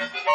Thank you.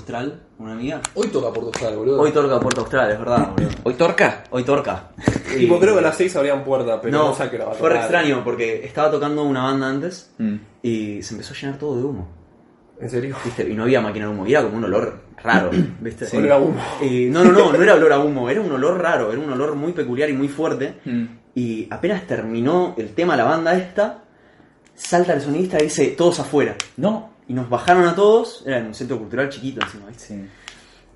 Austral, una amiga. Hoy toca Puerto Austral, boludo. Hoy torca Puerto Austral, es verdad, boludo. ¿Hoy torca? Hoy torca. Tipo, Y- creo que a las 6 abrían puerta, pero no, no, sé a qué hora va a fue re tocar. extraño porque estaba tocando una banda antes Mm. y se empezó a llenar todo de humo. ¿En serio? ¿Viste? Y no había máquina de humo, y era como un olor raro, ¿viste? Olor a humo. Y no, no, no, no era olor a humo, era un olor raro, era un olor muy peculiar y muy fuerte. Mm. Y apenas terminó el tema, la banda esta, salta el sonidista y dice, todos afuera. No. Y nos bajaron a todos, era en un centro cultural chiquito encima, ¿viste? Sí.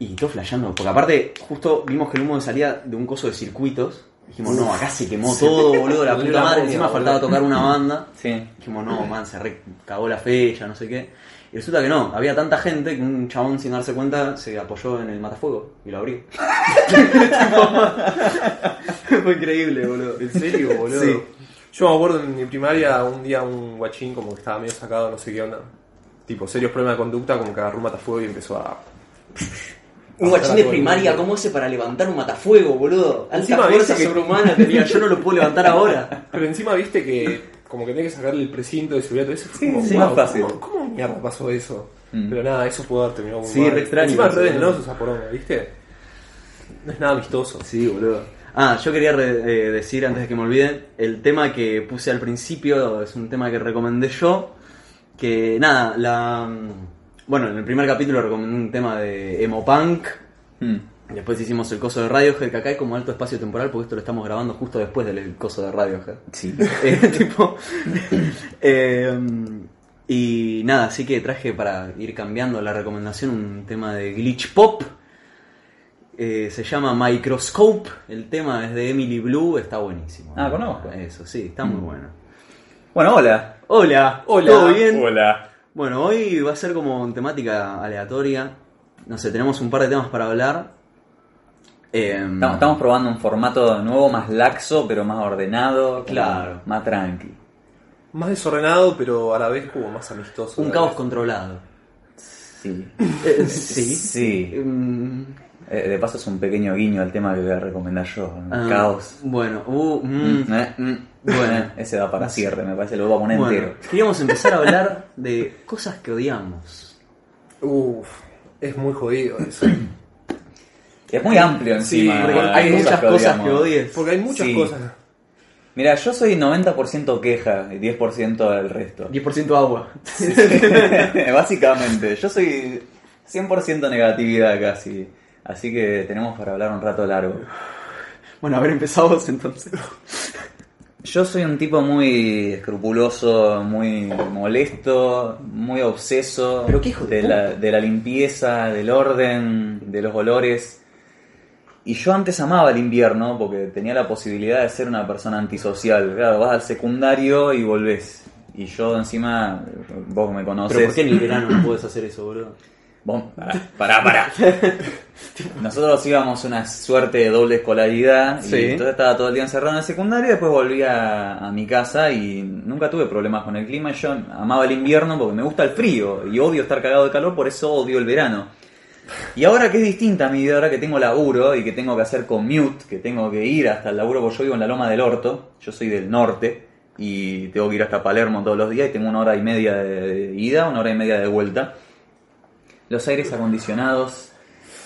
Y todo flasheando, porque aparte, justo vimos que el humo salía de un coso de circuitos. Dijimos, no, acá se quemó todo, boludo, la puta madre. Encima faltaba tocar una banda. Sí. Dijimos, no, man, se re cagó la fecha, no sé qué. Y resulta que no, había tanta gente que un chabón sin darse cuenta se apoyó en el matafuego y lo abrió. Fue increíble, boludo. ¿En serio, boludo? Sí. Yo me acuerdo en mi primaria, un día un guachín como que estaba medio sacado, no sé qué onda. Tipo, serios problemas de conducta, como que agarró un matafuego y empezó a... Un guachín de primaria, ¿cómo hace para levantar un matafuego, boludo? Alta Encima fuerza que- sobrehumana tenía, yo no lo puedo levantar ahora. Pero encima viste que como que tenía que sacarle el precinto de seguridad, todo eso. Fue Sí, como, sí, wow, más fácil. ¿cómo, ¿Cómo mierda pasó eso? Mm. Pero nada, eso pudo haber terminado muy Sí, mal. re extraño Encima re venenoso esa poronga, ¿viste? No es nada amistoso. Sí, boludo. Ah, yo quería re- eh, decir antes de que me olvide, el tema que puse al principio es un tema que recomendé yo, que nada, la... Bueno, en el primer capítulo recomendé un tema de emo punk, Mm. después hicimos el coso de Radiohead, que acá hay como alto espacio temporal porque esto lo estamos grabando justo después del coso de Radiohead. Sí. Eh, tipo, eh, y nada, así que traje para ir cambiando la recomendación un tema de glitch pop. Eh, se llama Microscope. El tema es de Emily Blue, está buenísimo. Ah, conozco. Eso, sí, está muy bueno. Bueno, hola. Hola, Hola. ¿todo bien? Hola. Bueno, hoy va a ser como temática aleatoria. No sé, tenemos un par de temas para hablar. Eh, Estamos, estamos probando un formato nuevo, más laxo, pero más ordenado. Claro. Más tranqui. Más desordenado, pero a la vez como más amistoso. un caos vez. controlado. Sí. Eh, sí. Sí. Mm, Eh, de paso es un pequeño guiño al tema que voy a recomendar yo. un ah, Caos. Bueno, uh, mm, Mm, eh, mm. Bueno. ese va para cierre, me parece, lo voy a poner Bueno, entero. queríamos empezar a hablar de cosas que odiamos. Uf, es muy jodido eso. Es muy amplio Sí, encima. porque hay muchas cosas que odies. Porque hay muchas Sí. cosas. Mira, yo soy 90% queja y 10% del resto. 10% agua. Básicamente, yo soy 100% negatividad casi. Así que tenemos para hablar un rato largo. Bueno, a ver, empezamos entonces. Yo soy un tipo muy escrupuloso, muy molesto, muy obseso Pero qué hijo de de, la, de la limpieza, del orden, de los olores. Y yo antes amaba el invierno porque tenía la posibilidad de ser una persona antisocial. Claro, vas al secundario y volvés. Y yo encima, vos me conocés. Pero ¿por qué en el verano no puedes hacer eso, boludo? Vos, pará, pará, pará. Nosotros íbamos una suerte de doble escolaridad y entonces estaba todo el día encerrado en el secundario y después volví a, a mi casa y nunca tuve problemas con el clima. Yo amaba el invierno porque me gusta el frío y odio estar cagado de calor, por eso odio el verano. Y ahora que es distinta mi vida, ahora que tengo laburo y que tengo que hacer commute, que tengo que ir hasta el laburo, porque yo vivo en la Loma del Orto, yo soy del norte y tengo que ir hasta Palermo todos los días y tengo una hora y media de ida, una hora y media de vuelta los aires acondicionados,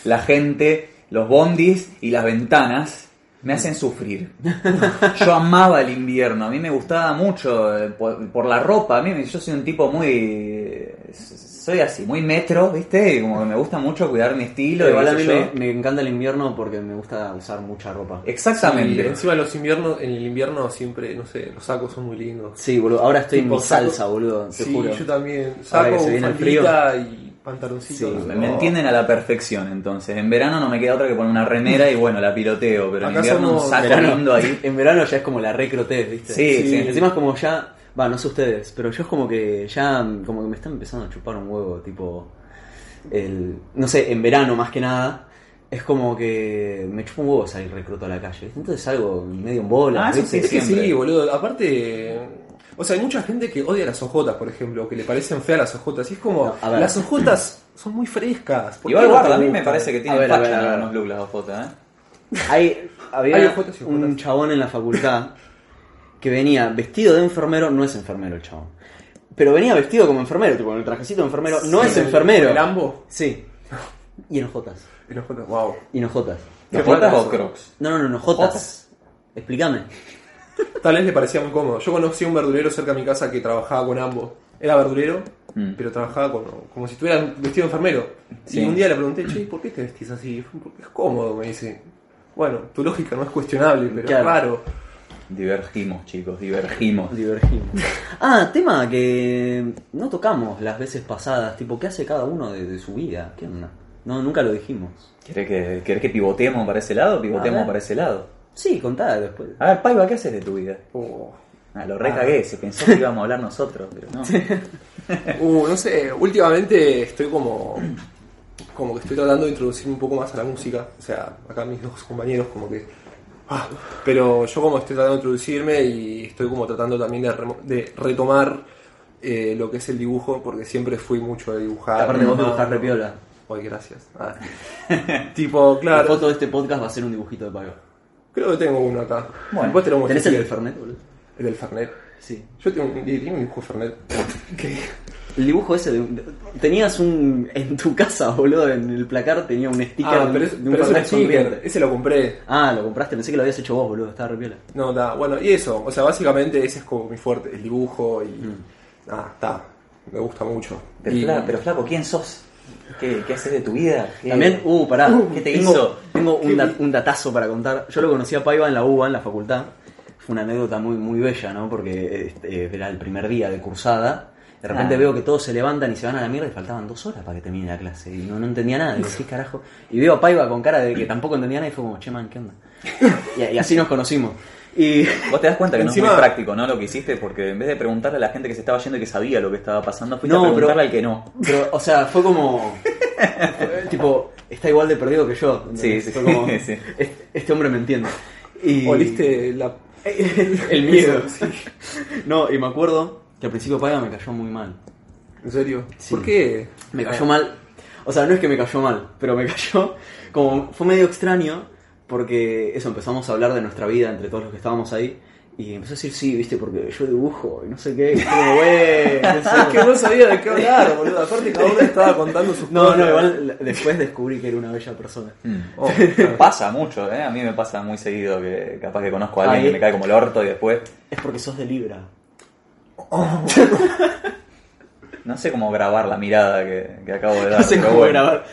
la gente, los bondis y las ventanas me hacen sufrir. Yo amaba el invierno, a mí me gustaba mucho eh, por, por la ropa, a mí me- yo soy un tipo muy soy así, muy metro, ¿viste? Como que me gusta mucho cuidar mi estilo. y Igual a mí me, encanta el invierno porque me gusta usar mucha ropa. Exactamente. Y encima los inviernos, en el invierno siempre, no sé, los sacos son muy lindos. Sí, boludo. Ahora estoy en Tipo mi saco- salsa, boludo. Te sí, juro. yo también. Ahora que Saco, se viene el faldita y pantaloncito. Sí. Me entienden a la perfección, entonces. En verano no me queda otra que poner una remera y bueno, la piloteo, pero en Acá invierno un somos- saco verano, lindo ahí. En verano ya es como la recrotez, ¿viste? Sí, sí. Encima es como ya. Va, no sé ustedes, pero yo es como que ya. Como que me está empezando a chupar un huevo, tipo. El, no sé, en verano más que nada. Es como que me chupa un huevo salir recruto a la calle. ¿viste? Entonces salgo medio en bola. Ah, eso sí, Es que siempre. sí, boludo. Aparte, o sea, hay mucha gente que odia las ojotas, por ejemplo, que le parecen feas las ojotas. Y es como, No, a ver. las ojotas son muy frescas. ¿por Igual no guarda, a mí me parece que A tienen ver, a ver, facha a ver. los looks las ojotas, ¿eh? Hay, había Hay ojotas y un ojotas. chabón en la facultad que venía vestido de enfermero, no es enfermero el chabón. Pero venía vestido como enfermero, tipo con el trajecito de enfermero, no es el- enfermero. el ambo? Sí. Y enojotas. El ojotas, wow. Y. ¿Qué ¿Ojotas fue? o crocs? No, no, no, enojotas. ¿Jotas? Explícame. Tal vez le parecía muy cómodo. Yo conocí a un verdurero cerca de mi casa que trabajaba con ambos. Era verdurero, Mm. pero trabajaba con, como si estuviera vestido de enfermero. Sí. Y un día le pregunté, che, ¿por qué te vestís así? Porque es cómodo, me dice. Bueno, tu lógica no es cuestionable, pero Claro. es raro. Divergimos, chicos, divergimos. Divergimos. Ah, tema que no tocamos las veces pasadas. Tipo, ¿qué hace cada uno de, de su vida? ¿Qué onda? No, nunca lo dijimos. ¿Querés que, querés que pivoteemos para ese lado? Ver. para ese lado. Sí, contá después. A ver, Paiva, ¿qué haces de tu vida? Oh. Ah, lo recagué, se pensó que íbamos a hablar nosotros, pero no. Uh, no sé, últimamente estoy como. Como que estoy tratando de introducirme un poco más a la música. O sea, acá mis dos compañeros, como que. ah, pero yo, como estoy tratando de introducirme y estoy como tratando también de, remo- de retomar eh, lo que es el dibujo, porque siempre fui mucho de dibujar. Aparte vos dibujás no. re piola. Ay, gracias. Ah. tipo, La claro. foto de este podcast va a ser un dibujito de pago. Creo que tengo uno acá. Bueno, Después te lo muestro ¿Tenés el del. Fernet, boludo? El del Fernet. Sí. Yo tengo un, tengo un dibujo de Fernet. que El dibujo ese de, de- tenías un en tu casa, boludo, en el placar tenía un sticker Ah, de, pero, es, de un pero es un sticker. Ese lo compré. Ah, lo compraste, pensé que lo habías hecho vos, boludo, estaba re piola. No, está. Bueno, y eso. O sea, básicamente ese es como mi fuerte. El dibujo y. Ah, está. Me gusta mucho. Pero, Y- flaco, pero flaco, ¿quién sos? ¿Qué, qué haces de tu vida? ¿Qué- También, uh, pará, ¿Qué te hizo? Tengo un, ¿Qué da- vi- un datazo para contar. Yo lo conocí a Paiva en la UBA, en la facultad. Fue una anécdota muy, muy bella, ¿no? Porque este, era el primer día de cursada. De repente Ah. veo que todos se levantan y se van a la mierda y faltaban dos horas para que termine la clase. Y no, no entendía nada. Digo, ¿qué carajo? Y veo a Paiva con cara de que tampoco entendía nada y fue como, che, man, ¿qué onda? Y, y así nos conocimos. Y Vos te das cuenta que no es muy práctico, ¿no? Lo que hiciste, porque en vez de preguntarle a la gente que se estaba yendo y que sabía lo que estaba pasando, fuiste No, a pero- preguntarle al que no. Pero, o sea, fue como. tipo, está igual de perdido que yo. Sí, sí, como, sí. Este, hombre me entiende. Y, Oliste la. el miedo. No, y me acuerdo que al principio Paiva me cayó muy mal. ¿En serio? Sí. ¿Por qué? Me cayó mal. O sea, no es que me cayó mal, pero me cayó como. Fue medio extraño porque eso, empezamos a hablar de nuestra vida entre todos los que estábamos ahí. Y empezó a decir, sí, viste, porque yo dibujo y no sé qué. Y como, güey, Es que no sabía de qué hablar, boludo. Aparte, cada uno estaba contando sus No, cosas. no, igual después descubrí que era una bella persona. Mm. Oh, Pasa mucho, ¿eh? A mí me pasa muy seguido que capaz que conozco a alguien Ahí- que me cae como el orto y después Es porque sos de Libra. no sé cómo grabar la mirada que, que acabo de dar. No sé cómo bueno. grabar.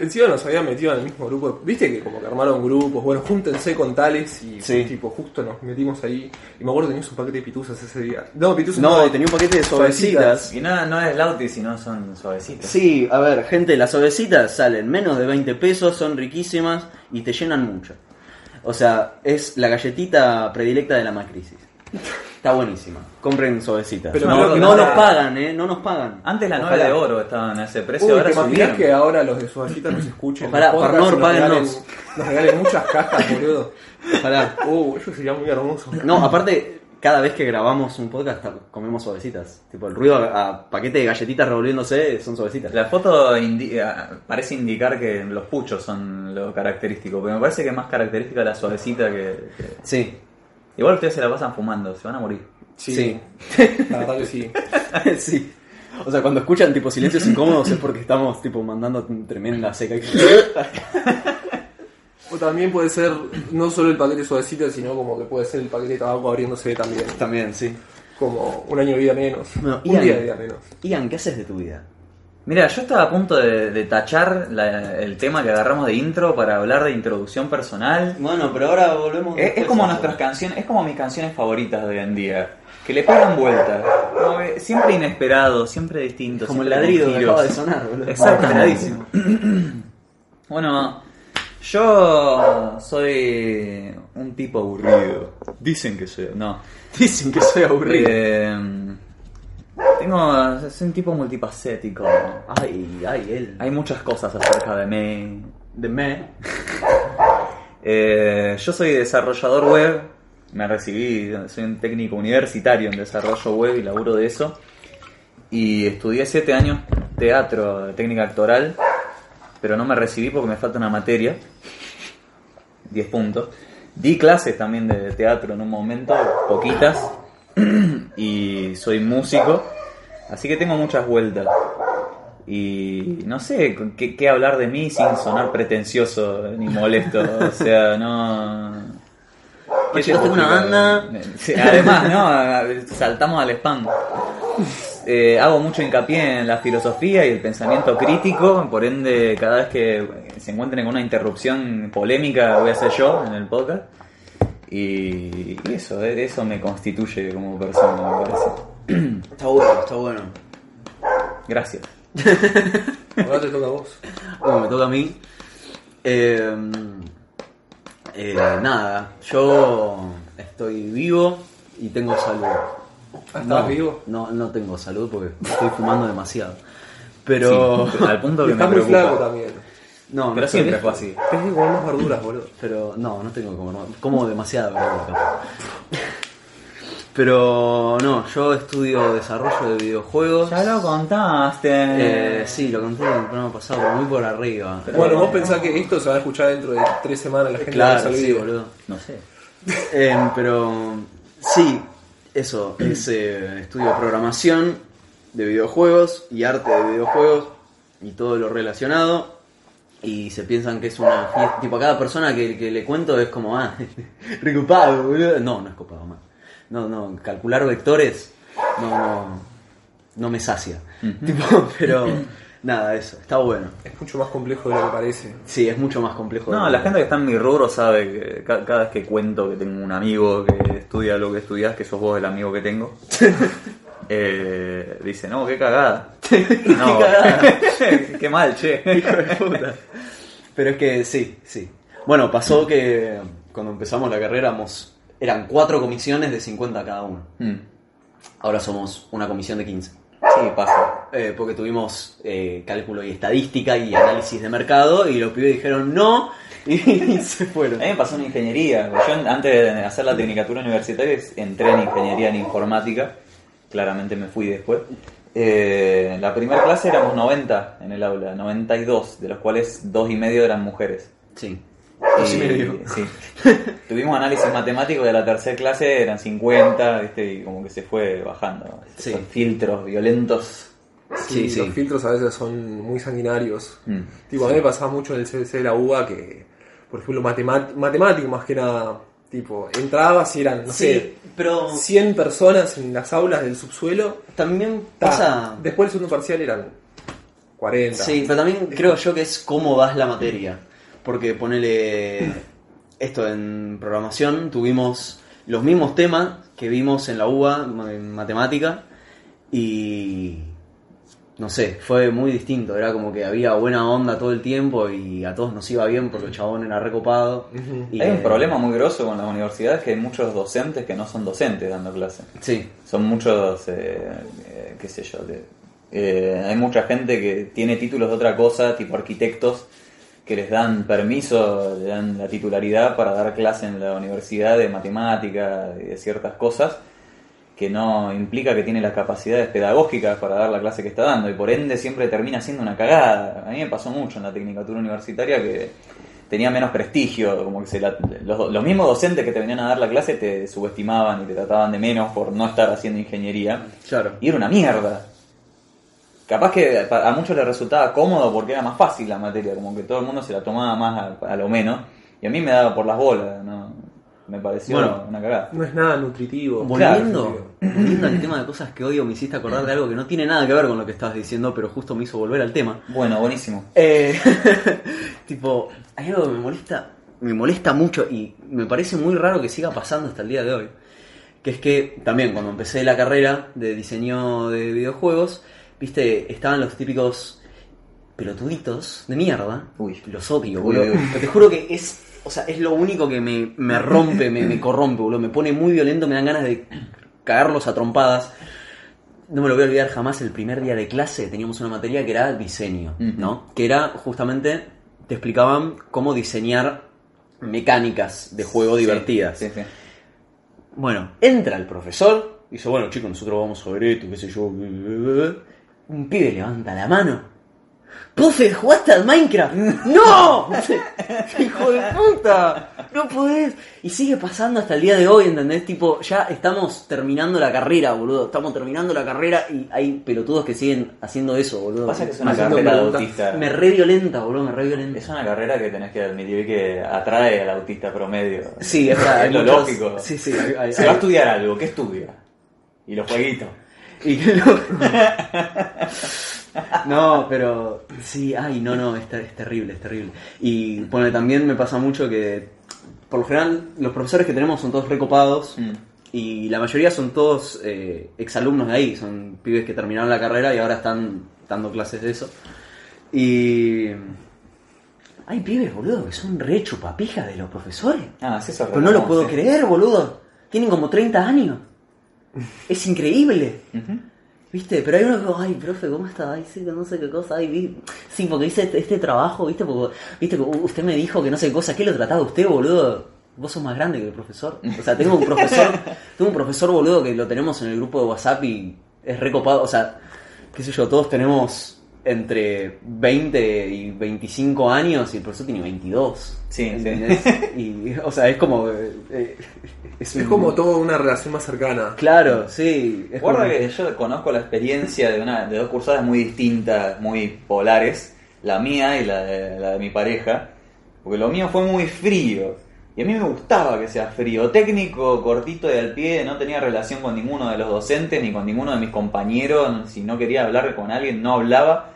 Encima nos habían metido en el mismo grupo. Viste que como que armaron grupos. Bueno, júntense con tales y Sí. tipo justo nos metimos ahí. Y me acuerdo que tenías un paquete de pituzas ese día. No, pituzas No, tenía un paquete de Suavecitas. suavecitas. Y no, no es Lauti, sino son suavecitos. Sí, a ver, gente, las suavecitas salen menos de 20 pesos, son riquísimas y te llenan mucho. O sea, es la galletita predilecta de la macrisis. Está buenísima. Compren suavecitas. Pero no, no no nos pagan, ¿eh? No nos pagan. Antes las Ojalá. 9 de oro estaban a ese precio, Uy, ahora ¿te imaginas que ahora los de Suavecita nos escuchen? Ojalá, Parnor, y nos regalen- muchas cajas, boludo. Ojalá. Uh, eso sería muy hermoso. No, aparte, cada vez que grabamos un podcast comemos suavecitas. Tipo, el ruido a, a paquete de galletitas revolviéndose son suavecitas. La foto indi- parece indicar que los puchos son lo característico, pero me parece que es más característica la suavecita que, que- Sí. Igual ustedes se la pasan fumando, se van a morir. Sí, Sí. la verdad que sí. sí. O sea, cuando escuchan tipo silencios incómodos es porque estamos tipo mandando tremenda seca. O también puede ser no solo el paquete Suavecita, sino como que puede ser el paquete de tabaco abriéndose también. También, sí. Como un año de vida menos. Bueno, un Ian. día de vida menos. Ian, ¿qué haces de tu vida? Mira, yo estaba a punto de, de tachar la- el tema que agarramos de intro para hablar de introducción personal. Bueno, pero ahora volvemos. Es, es como nuestras canciones, es como mis canciones favoritas de hoy en día, que le pegan vueltas. Siempre inesperado, siempre distinto. Como el siempre ladrido con que giros. acaba de sonar, boludo. Exactamente. bueno, yo soy un tipo aburrido. Dicen que soy. No. Dicen que soy aburrido. Eh, tengo. Soy un tipo multipacético. Ay, ay, él. Hay muchas cosas acerca de mí. De me. Eh, yo soy desarrollador web, me recibí, soy un técnico universitario en desarrollo web y laburo de eso. Y estudié 7 años teatro, técnica actoral, pero no me recibí porque me falta una materia, 10 puntos. Di clases también de teatro en un momento, poquitas, y soy músico, así que tengo muchas vueltas. Y no sé qué, qué hablar de mí sin sonar pretencioso ni molesto. O sea, no. Oye, yo tengo una banda. Además, ¿no? Saltamos al spam. Eh, hago mucho hincapié en la filosofía y el pensamiento crítico, por ende, cada vez que se encuentren con una interrupción polémica, voy a ser yo en el podcast. Y, y eso, eh, eso me constituye como persona, me parece. Está bueno, está bueno. Gracias. Ahora te toca a vos. Bueno, me toca a mí. Eh, eh, nada, yo estoy vivo y tengo salud. Ah, ¿Estabas no, vivo? No, no tengo salud porque estoy fumando demasiado. Pero. Sí, al punto que me estás muy preocupa. flaco también. No, Pero no siempre fue así. Tenés que comer más verduras, boludo. Pero no, no tengo que comer. Como demasiada verdura acá. Pero no, yo estudio desarrollo de videojuegos. Ya lo contaste. Eh, sí, lo conté en el programa pasado, pero muy por arriba. Bueno, vos pensás que esto se va a escuchar dentro de tres semanas, la gente va a Claro, ver el sí, boludo. No sé. Eh, pero sí, eso, es eh, estudio programación de videojuegos y arte de videojuegos y todo lo relacionado. Y se piensan que es una fiesta. Tipo, a cada persona que, que le cuento es como, ah, recopado, boludo. No, no es copado más. No, no, calcular vectores no, no, no me sacia. Tipo, pero nada, eso, está bueno. Es mucho más complejo de lo que parece. Sí, es mucho más complejo. No, de- la gente que está en mi rubro sabe que ca- cada vez que cuento que tengo un amigo que estudia lo que estudias, que sos vos el amigo que tengo, eh, dice, no, qué cagada. No, qué mal, che. Hijo de puta. Pero es que sí, sí. Bueno, pasó que cuando empezamos la carrera éramos- eran cuatro comisiones de 50 cada uno. Mm, Ahora somos una comisión de 15. Sí, pasa. Eh, porque tuvimos eh, cálculo y estadística y análisis de mercado y los pibes dijeron no y, se fueron. A mí me pasó en ingeniería. Yo antes de hacer la tecnicatura universitaria entré en ingeniería en informática. Claramente me fui después. Eh, la primera clase éramos 90 en el aula, 92, de los cuales dos y medio eran mujeres. Sí. Dos y medio. Sí. Tuvimos análisis matemático de la tercera clase, eran 50, ¿viste? y como que se fue bajando. Sí. Esos filtros violentos. Sí, sí. Los filtros a veces son muy sanguinarios. Mm. Tipo, a mí me pasaba mucho en el CBC de la UBA que, por ejemplo, matemático más que nada, tipo, entrabas y eran, no Sí, sé, pero 100 personas en las aulas del subsuelo. también Ta, pasa... Después del segundo parcial eran 40. Sí, pero también creo yo que es cómo das la materia. Porque ponele esto en programación, tuvimos los mismos temas que vimos en la UBA en matemática y no sé, fue muy distinto. Era como que había buena onda todo el tiempo y a todos nos iba bien porque el chabón era recopado. y, Hay un problema muy grosso con las universidades que hay muchos docentes que no son docentes dando clase. Sí, Son muchos, eh, eh, qué sé yo, de- eh, hay mucha gente que tiene títulos de otra cosa, tipo arquitectos, que les dan permiso, le dan la titularidad para dar clase en la universidad de matemática y de ciertas cosas, que no implica que tiene las capacidades pedagógicas para dar la clase que está dando, y por ende siempre termina siendo una cagada. A mí me pasó mucho en la tecnicatura universitaria que tenía menos prestigio, como que se la- los, los mismos docentes que te venían a dar la clase te subestimaban y te trataban de menos por no estar haciendo ingeniería. claro. Y era una mierda. Capaz que a muchos les resultaba cómodo porque era más fácil la materia, como que todo el mundo se la tomaba más a, a lo menos. Y a mí me daba por las bolas, ¿no? Me pareció Bueno. una cagada. No es nada nutritivo. Volviendo, volviendo al tema de cosas que odio, me hiciste acordar de algo que no tiene nada que ver con lo que estabas diciendo, pero justo me hizo volver al tema. Bueno, buenísimo. Eh, tipo, hay algo que me molesta, me molesta mucho y me parece muy raro que siga pasando hasta el día de hoy. Que es que también cuando empecé la carrera de diseño de videojuegos, viste, estaban los típicos pelotuditos de mierda. Uy. Los odio, boludo. te juro que es, o sea, es lo único que me, me rompe, me, me corrompe, boludo. Me pone muy violento, me dan ganas de cagarlos a trompadas. No me lo voy a olvidar jamás, el primer día de clase teníamos una materia que era diseño. ¿no? Que era justamente, te explicaban cómo diseñar mecánicas de juego divertidas. Sí, sí. Bueno, entra el profesor, dice, bueno chicos, nosotros vamos a ver esto, qué sé yo. Un pibe levanta la mano. ¡Profe, jugaste al Minecraft! ¡No! ¡Hijo de puta! ¡No podés! Y sigue pasando hasta el día de hoy, ¿entendés? Tipo, ya estamos terminando la carrera, boludo. Estamos terminando la carrera y hay pelotudos que siguen haciendo eso, boludo. Pasa que es una carrera de autista. Me re violenta, boludo, me re violenta. Es una carrera que tenés que admitir que atrae al autista promedio. Sí, es Es lo muchos- lógico. Sí, sí, hay- hay- Si va a estudiar algo, ¿qué estudia? Y los jueguitos. Y que no... no, pero sí, ay, no, no, es, ter- es terrible, es terrible. Y bueno, también me pasa mucho que, por lo general, los profesores que tenemos son todos recopados Mm. y la mayoría son todos eh, exalumnos de ahí, son pibes que terminaron la carrera y ahora están dando clases de eso. Y hay pibes, boludo, que son re chupapijas de los profesores. Ah, sí, eso Pero no lo puedo creer, boludo. Tienen como 30 años. Es increíble. ¿Viste? Pero hay uno que, ay, profe, ¿cómo está? Ay, sí, que no sé qué cosa. Ay, vi- sí, porque hice este, este trabajo, ¿viste? Porque, ¿viste? que Usted me dijo que no sé qué cosa. ¿Qué lo trataba usted, boludo? Vos sos más grande que el profesor. O sea, tengo un profesor, tengo un profesor, boludo, que lo tenemos en el grupo de WhatsApp y es recopado. O sea, qué sé yo, todos tenemos entre 20 y 25 años y el profesor tiene 22. Sí, sí. Y, o sea, es como... eh, eh, Es un- como toda una relación más cercana. Claro, sí. es Guarda como- que yo conozco la experiencia de, una, de dos cursadas muy distintas, muy polares, la mía y la de, la de mi pareja, porque lo mío fue muy frío. Y a mí me gustaba que sea frío, técnico, cortito y al pie, no tenía relación con ninguno de los docentes ni con ninguno de mis compañeros, si no quería hablar con alguien no hablaba.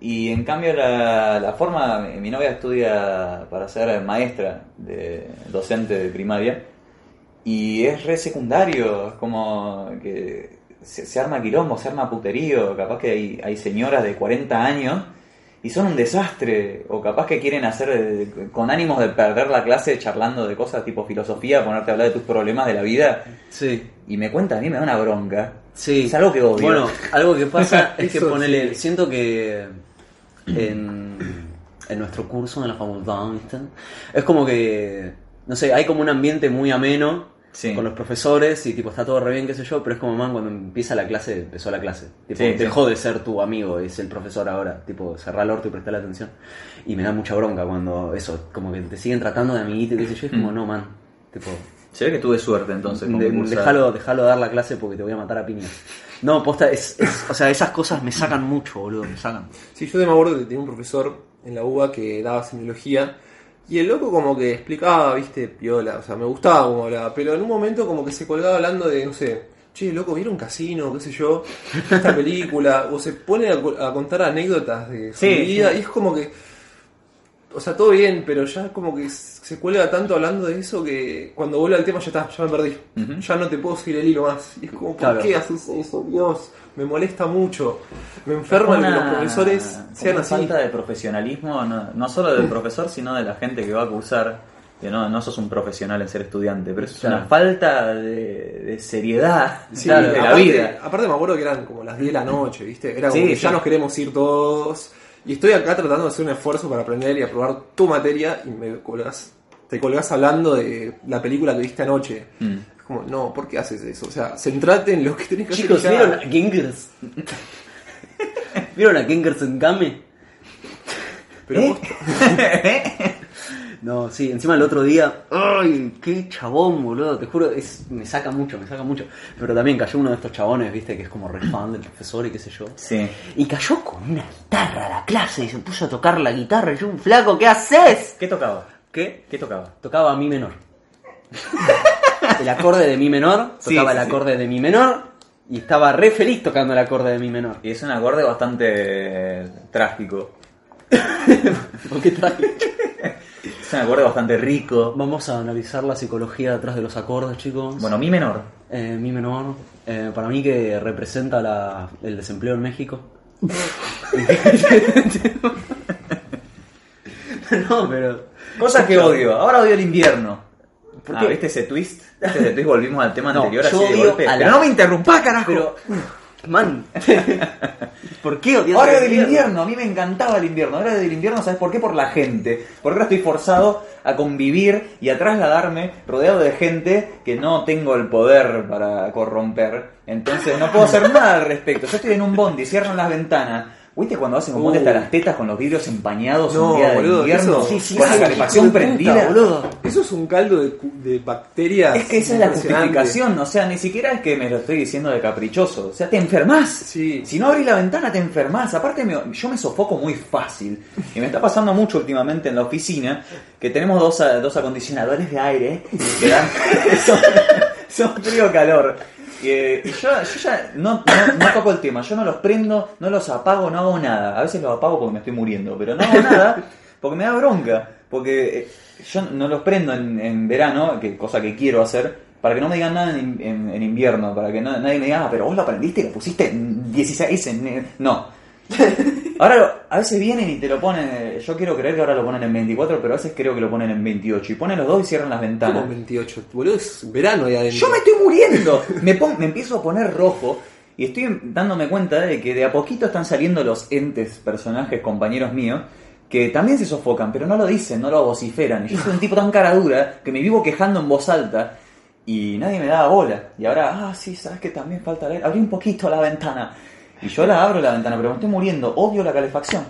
Y en cambio la, la forma, mi novia estudia para ser maestra, de docente de primaria, y es re secundario, es como que se, se arma quilombo, se arma puterío, capaz que hay, hay señoras de 40 años y son un desastre, o capaz que quieren hacer eh, con ánimos de perder la clase charlando de cosas tipo filosofía, ponerte a hablar de tus problemas de la vida, Sí. y me cuenta a mí, me da una bronca. Sí. Es algo que odio. Bueno, algo que pasa es que ponele, sí. siento que en, en nuestro curso en la facultad, ¿viste? Es como que, no sé, hay como un ambiente muy ameno Sí. con los profesores y tipo está todo re bien, qué sé yo, pero es como man cuando empieza la clase, empezó la clase. Tipo, Sí, dejó de ser tu amigo, es el profesor ahora, tipo, cerrá el orto y presta la atención. Y me da mucha bronca cuando eso, como que te siguen tratando de amiguito y qué sé yo, es como, Mm. no, man, tipo, Se ve que tuve suerte entonces. de- déjalo, déjalo dar la clase porque te voy a matar a piñas. No, posta, es, es- o sea, esas cosas me sacan mucho, boludo, me sacan. Sí, yo me acuerdo que tenía un profesor en la UBA que daba semiología y el loco como que explicaba, viste, piola, o sea, me gustaba como hablaba, pero en un momento como que se colgaba hablando de, no sé, che, loco, ¿vieron Casino? qué sé yo, esta película, o se pone a, a contar anécdotas de su Sí, vida sí. y es como que... o sea, todo bien, pero ya como que se cuelga tanto hablando de eso que cuando vuelve al tema ya está, ya me perdí. Ya no te puedo seguir el hilo más. Y es como, ¿por Claro. qué haces eso? Dios, me molesta mucho. Me enferma que los Una- profesores sean una así. falta de profesionalismo, no, no solo del profesor, sino de la gente que va a cursar. Que no, no sos un profesional en ser estudiante, pero eso es Claro. una falta de, de seriedad Sí, de la aparte, vida. Aparte me acuerdo que eran como las 10 de la noche, ¿viste? Era como Sí, que sí. ya nos queremos ir todos. Y estoy acá tratando de hacer un esfuerzo para aprender y aprobar tu materia y me colgás, te colgás hablando de la película que viste anoche. Mm. Es como, no, ¿por qué haces eso? O sea, centrate en lo que tenés que Chicos, hacer. ya. ¿vieron a Gengers? ¿Vieron a Gengers en Game? Pero ¿Eh? posta, No, sí, encima el otro día, ¡ay! ¡Qué chabón, boludo! Te juro, es, me saca mucho, me saca mucho. Pero también cayó uno de estos chabones, viste, que es como re fan del profesor y qué sé yo. Sí. Y cayó con una guitarra a la clase y se puso a tocar la guitarra. Y yo, un flaco, ¿qué haces? ¿Qué tocaba? ¿Qué? ¿Qué tocaba? Tocaba mi menor. el acorde de mi menor, tocaba sí, el sí. acorde de mi menor y estaba re feliz tocando el acorde de mi menor. Y es un acorde bastante eh, trágico. ¿Por qué trae? Un acorde bastante rico. Vamos a analizar la psicología detrás de los acordes, chicos. Bueno, mi menor. Eh, mi menor, eh, para mí que representa la- el desempleo en México. no, pero... Cosas que odio. Ahora odio el invierno. ¿Por Ah, qué? ¿viste ese twist? ¿Viste ese twist? Volvimos al tema No, anterior así de odio golpe. a la- Pero no me interrumpa, carajo. Pero, man, ¿por qué odias Ahora el del invierno, a mí me encantaba el invierno. Ahora del invierno, ¿sabes por qué? Por la gente. Porque ahora estoy forzado a convivir y a trasladarme rodeado de gente que no tengo el poder para corromper. Entonces no puedo hacer nada al respecto. Yo estoy en un bondi, cierran las ventanas. ¿Viste cuando hacen bondi Uh. hasta las tetas con los vidrios empañados No, un día de boludo, invierno? eso- Sí, sí, con la calefacción puta, prendida. boludo. Eso es un caldo de, de bacterias. Es que esa es la justificación, o sea, ni siquiera es que me lo estoy diciendo de caprichoso, o sea, te enfermas. Sí. Si no abrís la ventana, te enfermas. Aparte, me- yo me sofoco muy fácil. Y me está pasando mucho últimamente en la oficina que tenemos dos, dos acondicionadores de aire que dan. son, son frío-calor. Eh, y yo, ya no, no, toco el tema, yo no los prendo, no los apago, no hago nada. A veces los apago porque me estoy muriendo, pero no hago nada porque me da bronca. Porque eh, yo no los prendo en, verano, que cosa que quiero hacer, para que no me digan nada en, invierno, para que no- nadie me diga, ah, pero vos lo aprendiste y lo pusiste en 16 en... No. Ahora a veces vienen y te lo ponen, eh, yo quiero creer que ahora lo ponen en 24, pero a veces creo que lo ponen en 28. Y ponen los dos y cierran las ventanas. Como 28, boludo, es verano ahí adentro. Yo me estoy muriendo. Me, pon- me empiezo a poner rojo y estoy dándome cuenta de que de a poquito están saliendo los entes, personajes, compañeros míos, que también se sofocan, pero no lo dicen, no lo vociferan. Y yo soy un tipo tan cara dura que me vivo quejando en voz alta y nadie me daba bola. Y ahora, ah, sí, sabes que también falta leer. Abrí un poquito la ventana. Y yo la abro la ventana, pero me estoy muriendo. Odio la calefacción.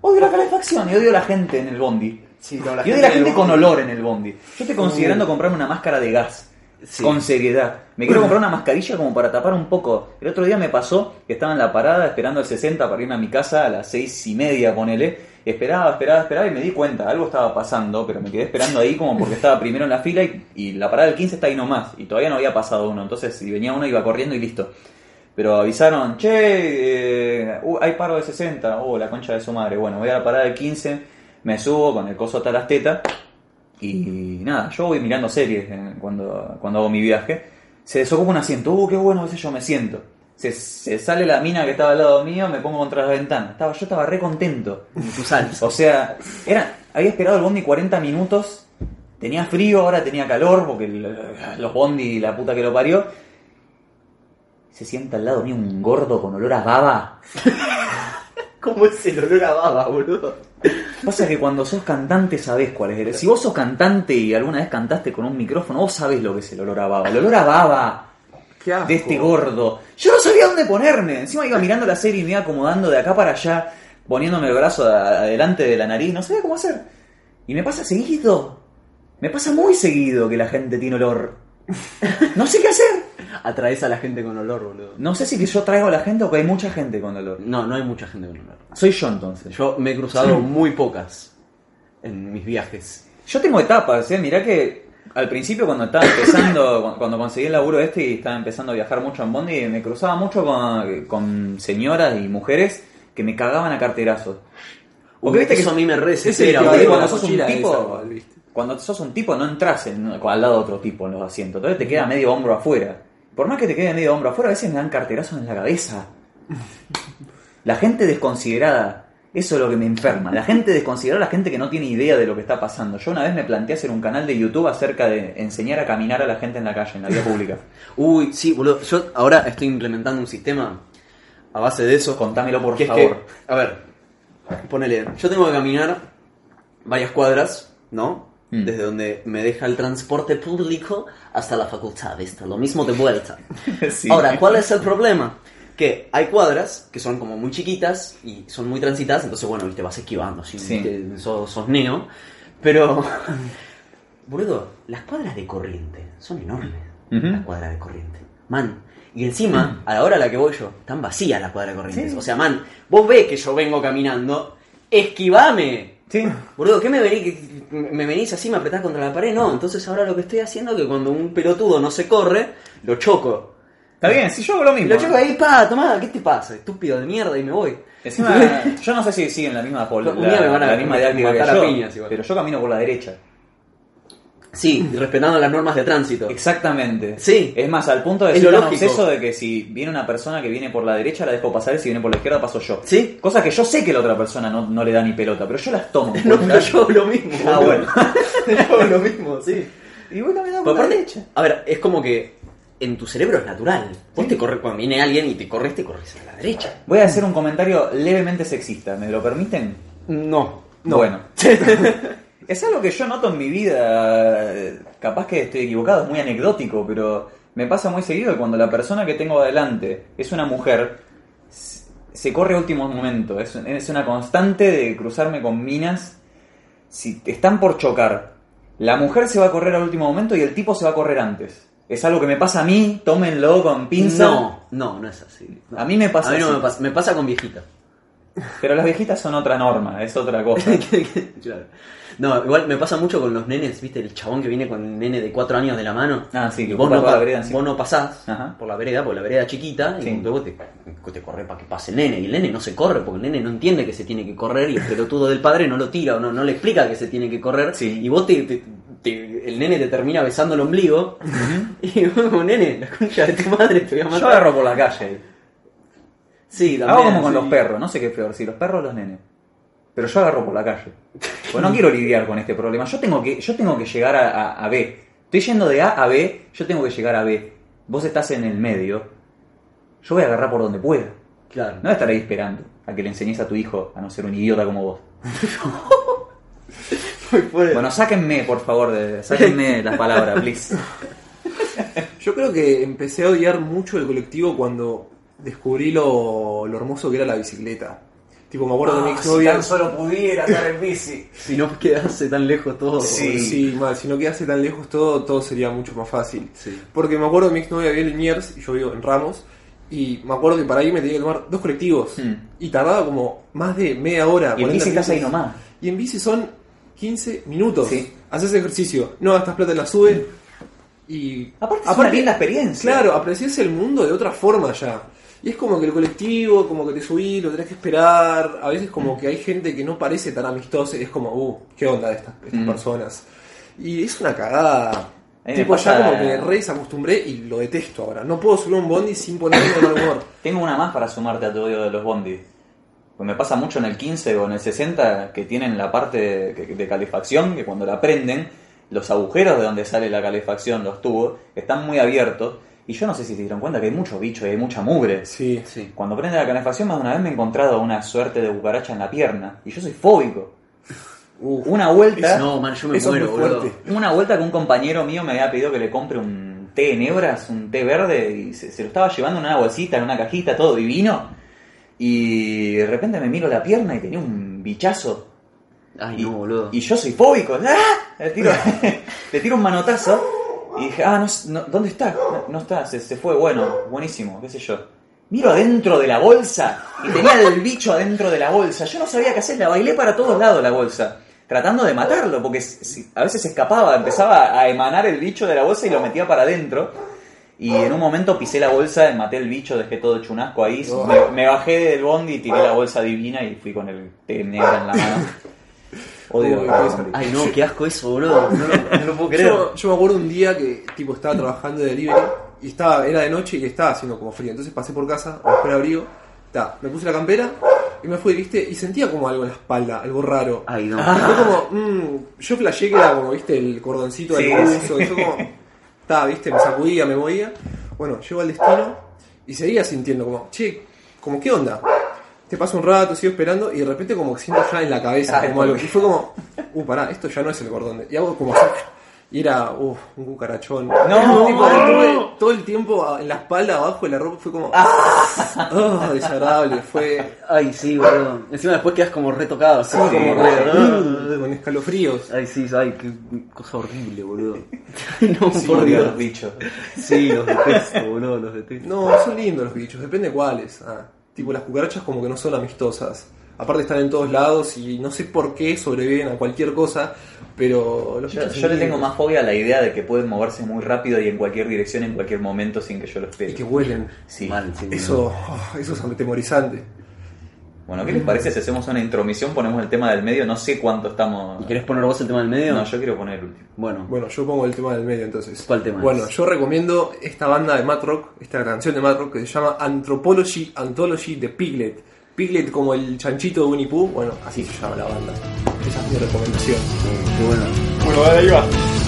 Odio la calefacción y odio la gente en el bondi. Sí, no, la y odio la gente con olor en el bondi. Yo estoy considerando comprarme una máscara de gas. Sí. Con seriedad. Me quiero comprar una mascarilla como para tapar un poco. El otro día me pasó que estaba en la parada esperando el 60 para irme a mi casa a las seis y media, ponele. Esperaba, esperaba, esperaba y me di cuenta, algo estaba pasando, pero me quedé esperando ahí como porque estaba primero en la fila y, y la parada del 15 está ahí nomás. Y todavía no había pasado uno. Entonces, si venía uno, iba corriendo y listo. Pero avisaron, che, eh, uh, hay paro de 60. Oh, la concha de su madre. Bueno, voy a la parada del 15, me subo con el coso hasta las tetas. Y nada, yo voy mirando series eh, cuando, cuando hago mi viaje. Se desocupa un asiento, uh, qué bueno, a veces yo me siento. Se, se sale la mina que estaba al lado mío, me pongo contra la ventana. Estaba, yo estaba re contento. O sea, era, había esperado el bondi 40 minutos, tenía frío, ahora tenía calor, porque los bondi, la puta que lo parió. Se sienta al lado mío un gordo con olor a baba. ¿Cómo es el olor a baba, boludo? Pasa que cuando sos cantante sabés cuál es. Si vos sos cantante y alguna vez cantaste con un micrófono, vos sabés lo que es el olor a baba. El olor a baba de este gordo. Yo no sabía dónde ponerme. Encima iba mirando la serie y me iba acomodando de acá para allá, poniéndome el brazo adelante de la nariz. No sabía cómo hacer. Y me pasa seguido. Me pasa muy seguido que la gente tiene olor. No sé qué hacer. Atraes a la gente con olor, boludo. No sé si que yo traigo a la gente o que hay mucha gente con olor. No, no hay mucha gente con olor. Soy yo entonces. Yo me he cruzado muy pocas en mis viajes. Yo tengo etapas, ¿eh? Mirá que al principio cuando estaba empezando, cu- cuando conseguí el laburo este y estaba empezando a viajar mucho en Bondi, me cruzaba mucho con, con señoras y mujeres que me cagaban a carterazos. Porque viste que eso a mí me re Ese boludo. cuando sos un tipo, esa. Cuando sos un tipo no entras en- al lado de otro tipo en los asientos, entonces te queda medio hombro afuera. Por más que te quede medio hombro afuera, a veces me dan carterazos en la cabeza. La gente desconsiderada, eso es lo que me enferma. La gente desconsiderada, la gente que no tiene idea de lo que está pasando. Yo una vez me planteé hacer un canal de YouTube acerca de enseñar a caminar a la gente en la calle, en la vía pública. Uy, sí, boludo. Yo ahora estoy implementando un sistema a base de eso. Contámelo por que es favor. que, a ver, ponele, yo tengo que caminar varias cuadras, ¿no? Mm. Desde donde me deja el transporte público hasta la facultad, ¿viste? Lo mismo de vuelta. Sí. Ahora, ¿cuál es el problema? Que hay cuadras que son como muy chiquitas y son muy transitadas, entonces, bueno, viste, vas esquivando, si Sí. viste, sos, sos neo. Pero, boludo, las cuadras de corriente son enormes. Ujú. Las cuadras de corriente. Man, y encima, a la hora a la que voy yo, están vacías las cuadras de corriente. Sí. O sea, man, vos ves que yo vengo caminando, esquivame. Sí. Boludo, ¿qué me venís, me venís así, me apretás contra la pared? No, entonces ahora lo que estoy haciendo es que cuando un pelotudo no se corre, lo choco. Está bien, si yo hago lo mismo. lo choco ahí, pa, tomá, ¿qué te pasa? Estúpido de mierda, y me voy. Encima, yo no sé si siguen la misma, pol- Un la, día me van a la misma didáctica que yo, piñas igual. pero yo camino por la derecha. Sí, respetando las normas de tránsito. Exactamente. Sí. Es más, al punto de lógico. obseso de que si viene una persona que viene por la derecha la dejo pasar y si viene por la izquierda paso yo. Sí. Cosa que yo sé que la otra persona no, no le da ni pelota, pero yo las tomo. No, pero yo hago lo mismo. Ah, bueno. yo hago lo mismo, sí. Y voy caminando Pero por la derecha. a ver, es como que en tu cerebro es natural. Vos te corres, cuando viene alguien y te corres, te corres a la derecha. Voy a hacer un comentario levemente sexista, ¿me lo permiten? No. Bueno. es algo que yo noto en mi vida, eh, capaz que estoy equivocado, es muy anecdótico, pero me pasa muy seguido que cuando la persona que tengo adelante es una mujer, se corre a último momento. Es, es una constante de cruzarme con minas. Si están por chocar, la mujer se va a correr al último momento y el tipo se va a correr antes. Es algo que me pasa a mí, tómenlo con pinza. No, no, no es así. No. A mí me pasa A mí no así. me pasa. Me pasa con viejitas. Pero las viejitas son otra norma, es otra cosa. claro. No, igual me pasa mucho con los nenes, ¿viste? El chabón que viene con el nene de 4 años de la mano. Ah, sí, que vos no, la vereda vos no pasás Ajá. por la vereda, porque la vereda chiquita, Sí. y luego te, te corre para que pase el nene. Y el nene no se corre, porque el nene no entiende que se tiene que correr, y el pelotudo del padre no lo tira, o no, no le explica que se tiene que correr. Sí. Y vos te, te- te- el nene te termina besando el ombligo, y vos como, nene, la concha de tu madre te voy a matar. Yo agarro por la calle. Sí, también, Hago como con sí. los perros, no sé qué es peor, si los perros o los nenes. Pero yo agarro por la calle. Pues no quiero lidiar con este problema. Yo tengo que, yo tengo que llegar a, a- a B. Estoy yendo de A a B, yo tengo que llegar a B. Vos estás en el medio. Yo voy a agarrar por donde pueda. Claro. No voy a estar ahí esperando a que le enseñes a tu hijo a no ser un idiota como vos. Bueno, sáquenme, por favor, de, sáquenme las palabras, please. Yo creo que empecé a odiar mucho el colectivo cuando descubrí lo, lo hermoso que era la bicicleta. Tipo, me acuerdo de mi exnovia. solo pudiera andar en bici. si no quedase tan lejos todo. Sí. Sí, mal, si no quedase tan lejos todo, todo sería mucho más fácil. Sí. Porque me acuerdo de mi exnovia vive en Liniers y yo vivo en Ramos. Y me acuerdo que para ahí me tenía que tomar dos colectivos. Hmm. Y tardaba como más de media hora. Y en 40 bici estás ahí nomás. Y en bici son 15 minutos. Sí. Haces ejercicio, no gastas plata en la sube. Y. Aparte es una linda experiencia. Claro, aprecias el mundo de otra forma ya. Y es como que el colectivo, como que te subís, lo tenés que esperar. A veces, como que hay gente que no parece tan amistosa y es como, uh, ¿qué onda de estas, estas Mm. personas? Y es una cagada. Tipo, pasa- ya como que me re desacostumbré y lo detesto ahora. No puedo subir un bondi sin ponerme de mal humor. Tengo una más para sumarte a tu odio de los bondis. Pues me pasa mucho en el 15 o en el 60 que tienen la parte de, de calefacción, que cuando la prenden, los agujeros de donde sale la calefacción, los tubos, están muy abiertos. Y yo no sé si se dieron cuenta que hay mucho bicho y hay mucha mugre. Sí. Sí. Cuando prende la calefacción, más de una vez me he encontrado una suerte de cucaracha en la pierna. Y yo soy fóbico. Uf. Una vuelta. No, man, yo me muero, boludo. fuerte. Una vuelta que un compañero mío me había pedido que le compre un té en hebras, un té verde, y se, se lo estaba llevando en una bolsita, en una cajita, todo divino. Y de repente me miro la pierna y tenía un bichazo. Ay, Y, no, boludo. y yo soy fóbico. ¡Ah! Le, tiro, le tiro un manotazo y dije, ah, no, no, ¿dónde está? No, está, se, se fue, bueno, buenísimo, qué sé yo. Miro adentro de la bolsa y tenía el bicho adentro de la bolsa. Yo no sabía qué hacer, la bailé para todos lados la bolsa. Tratando de matarlo, porque a veces escapaba, empezaba a emanar el bicho de la bolsa y lo metía para adentro. Y en un momento pisé la bolsa, maté el bicho, dejé todo hecho un asco ahí. Me, bajé del bondi y tiré la bolsa divina y fui con el té negro en la mano. Odio. Ay, no, qué asco eso, boludo. No, lo- no lo puedo creer. Yo, yo me acuerdo un día que tipo estaba trabajando de delivery y estaba, era de noche y estaba haciendo como frío. Entonces pasé por casa a buscar abrigo. Ta, me puse la campera y me fui, viste, y sentía como algo en la espalda, algo raro. Ay, no. Y fue como, mmm, yo flashé que era como, viste, el cordoncito del Sí, buzo. Y yo como, ta, viste, me sacudía, me movía. Bueno, llego al destino y seguía sintiendo como, che, como, ¿qué onda? Te pasa un rato, sigo esperando y de repente como que siento ya en la cabeza Ay, como algo. Y fue como, uh, pará, esto ya no es el cordón. de-". Y hago como así. Y era, uh, un cucarachón. No. Tipo, estuve todo el tiempo en la espalda, abajo de la ropa, fue como, ah, desagradable. Fue Ay, sí, boludo. Encima después quedas como retocado, así Sí, como re. con escalofríos. Ay, sí, ay, qué cosa horrible, boludo. no, Sí, por Dios. los bichos. Sí, los detesto, boludo, los detesto. No, son lindos los bichos, depende cuáles. Ah, tipo, las cucarachas como que no son amistosas. Aparte están en todos lados y no sé por qué sobreviven a cualquier cosa, pero los Yo, yo le tengo más fobia a la idea de que pueden moverse muy rápido y en cualquier dirección en cualquier momento sin que yo lo Y espere. que huelen. Sí. Mal, sí. Eso, oh, eso es atemorizante. Bueno, ¿qué les parece si hacemos una intromisión? Ponemos el tema del medio. No sé cuánto estamos. ¿Y querés poner vos el tema del medio? No, yo quiero poner el último. Bueno, Bueno, yo pongo el tema del medio entonces. ¿Cuál tema Bueno, es? yo recomiendo esta banda de Matt Rock, esta canción de Matt Rock que se llama Anthropology Anthology de Piglet. Piglet como el chanchito de Winnie Pooh, bueno, así se llama la banda. Esa es mi recomendación. qué bueno. Bueno, ahí va.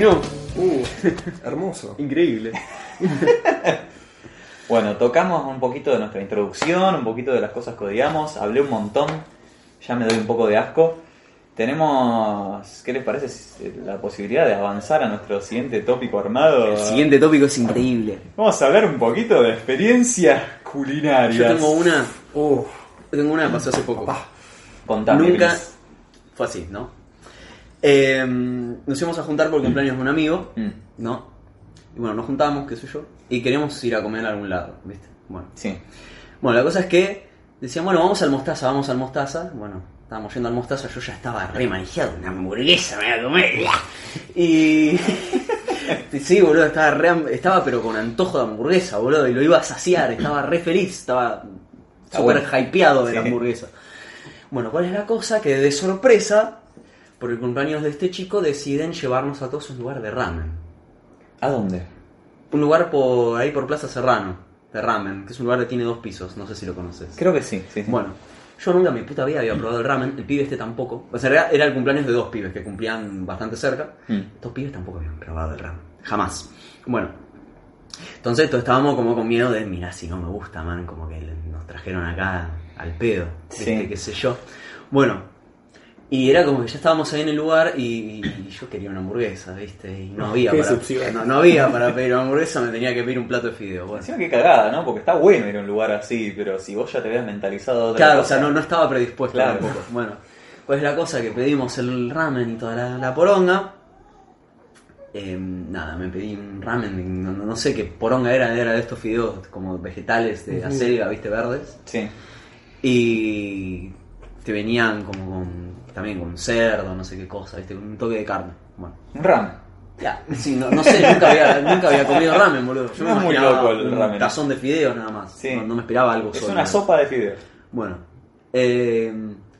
Terminó. Uh, hermoso. Increíble. Bueno, tocamos un poquito de nuestra introducción, un poquito de las cosas que odiamos, hablé un montón, ya me doy un poco de asco. Tenemos, ¿qué les parece si- la posibilidad de avanzar a nuestro siguiente tópico armado? El siguiente tópico es increíble. Vamos a hablar un poquito de experiencias culinarias. Yo tengo una, Uh, tengo una que pasó hace poco. Contame, Nunca fue así, ¿no? Eh, nos íbamos a juntar por el cumpleaños de un amigo, Mm, ¿no? Y bueno, nos juntamos, qué sé yo, y queríamos ir a comer a algún lado, ¿viste? Bueno, sí. bueno la cosa es que decían, bueno, vamos al Mostaza, vamos al Mostaza. Bueno, estábamos yendo al Mostaza, yo ya estaba re manejado, una hamburguesa me voy a comer. Y. sí, boludo, estaba re, estaba pero con antojo de hamburguesa, boludo, y lo iba a saciar, estaba re feliz, estaba súper bueno. hypeado de la hamburguesa. Bueno, ¿cuál es la cosa? Que de sorpresa, por el cumpleaños de este chico, deciden llevarnos a todos a un lugar de ramen. ¿A dónde? Un lugar por ahí por Plaza Serrano, de ramen, que es un lugar que tiene dos pisos, no sé si lo conoces. Creo que sí, sí, sí. Bueno, yo nunca en mi puta vida había probado el ramen, el pibe este tampoco. O sea, era, era el cumpleaños de dos pibes que cumplían bastante cerca. Mm. Estos pibes tampoco habían probado el ramen, jamás. Bueno, entonces todos estábamos como con miedo de, mira, si no me gusta, man, como que nos trajeron acá al pedo. Sí. qué sé yo. Bueno, y era como que ya estábamos ahí en el lugar y, y yo quería una hamburguesa, ¿viste? Y no había Qué para, no, no había para pedir una hamburguesa, me tenía que pedir un plato de fideo. Bueno. Encima que cagada, ¿no? Porque está bueno ir a un lugar así, pero si vos ya te habías mentalizado otra Claro, o sea, no, no estaba predispuesto Claro. tampoco. Bueno, pues la cosa que pedimos el ramen y toda la, la poronga. Eh, nada, me pedí un ramen, no, no- no sé qué poronga era, era de estos fideos como vegetales de acelga, viste, verdes. Sí. Y te venían como con, también con cerdo, no sé qué cosa, viste, con un toque de carne. Bueno, Un ramen. ya, sí, no, no sé, nunca había, nunca había comido ramen, boludo. Yo No me es muy loco el un ramen. tazón de fideos nada más. Sí. No, no me esperaba algo Es solo. una sopa de fideos. Bueno, eh,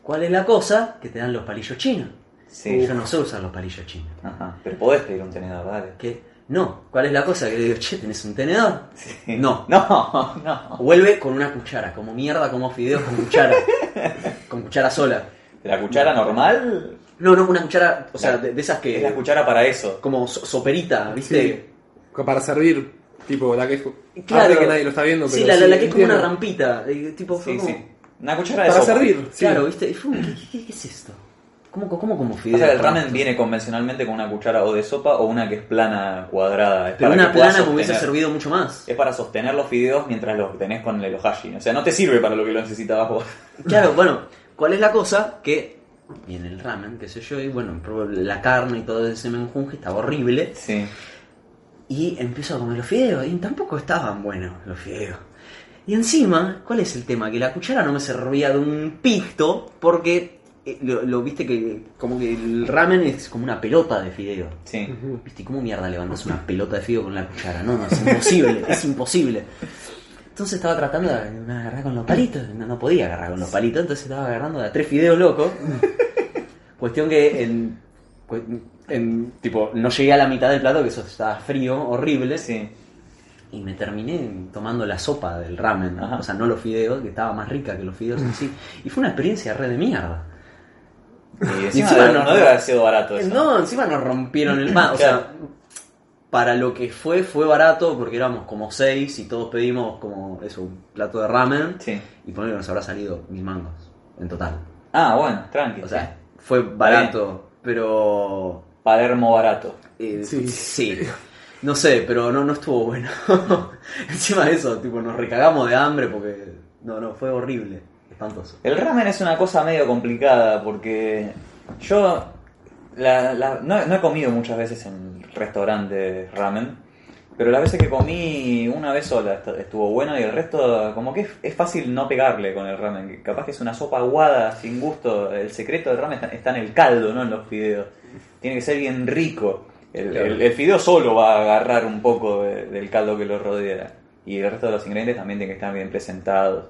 ¿cuál es la cosa? Que te dan los palillos chinos. Sí. Yo no sé usar los palillos chinos. Ajá. Pero podés pedir un tenedor, dale. ¿Qué? No. ¿Cuál es la cosa? Que le digo, che, ¿tenés un tenedor? Sí. No. No, no. Vuelve con una cuchara, como mierda, como fideos con cuchara. con cuchara sola. ¿La cuchara normal? No, no, una cuchara, o sea, de, de esas que. Es la cuchara para eso. Como so- soperita, ¿viste? Sí. Para servir, tipo, la que es. Claro. Que nadie lo está viendo, Sí, pero la, la- la que es como entiendo. una rampita. eh, tipo, fue Sí, como- sí. Una cuchara de Para sopa. servir, sí. Claro, ¿viste? Y fue como, ¿qué, qué- qué es esto? ¿Cómo, cómo como O sea, el ramen esto? viene convencionalmente con una cuchara o de sopa o una que es plana, cuadrada. Es Pero para una que puedas plana me hubiese sostener. servido mucho más. Es para sostener los fideos mientras los tenés con el ohashi. O sea, no te sirve para lo que lo necesitabas vos. Claro, bueno, ¿cuál es la cosa? Que viene el ramen, qué sé yo, y bueno, la carne y todo ese menjunje estaba horrible. Sí. Y empiezo a comer los fideos, y tampoco estaban buenos los fideos. Y encima, ¿cuál es el tema? Que la cuchara no me servía de un pisto, porque eh, lo, lo viste que como que el ramen es como una pelota de fideo. Sí. ¿Viste? ¿Cómo mierda levantas una pelota de fideo con la cuchara? No, no, es imposible, es imposible. Entonces estaba tratando de agarrar con los palitos, no, no podía agarrar con los palitos, entonces estaba agarrando de a tres fideos locos. Cuestión que en, en- tipo, no llegué a la mitad del plato, que eso estaba frío, horrible, Sí. y me terminé tomando la sopa del ramen, Ajá. o sea, no los fideos, que estaba más rica que los fideos en sí. Y fue una experiencia re de mierda. Y encima, encima no, no- no debe haber sido barato eso. No, encima nos rompieron el pan. O sea. Para lo que fue, fue barato porque éramos como seis y todos pedimos como eso, un plato de ramen. Sí. Y poner que nos habrá salido mil mangos en total. Ah, bueno, tranqui. O sea, fue barato, pero. Palermo barato. eh, Sí. sí. No sé, pero no, no estuvo bueno. Encima de eso, tipo, nos recagamos de hambre porque. No, no, fue horrible. Espantoso. El ramen es una cosa medio complicada porque yo la- la- no, no he comido muchas veces en restaurantes ramen, pero las veces que comí una vez sola est- estuvo bueno y el resto como que es, es fácil no pegarle con el ramen, capaz que es una sopa aguada sin gusto, el secreto del ramen está, está en el caldo, no en los fideos. Tiene que ser bien rico. El, Claro. el- el fideo solo va a agarrar un poco de- del caldo que lo rodea. Y el resto de los ingredientes también tienen que estar bien presentados.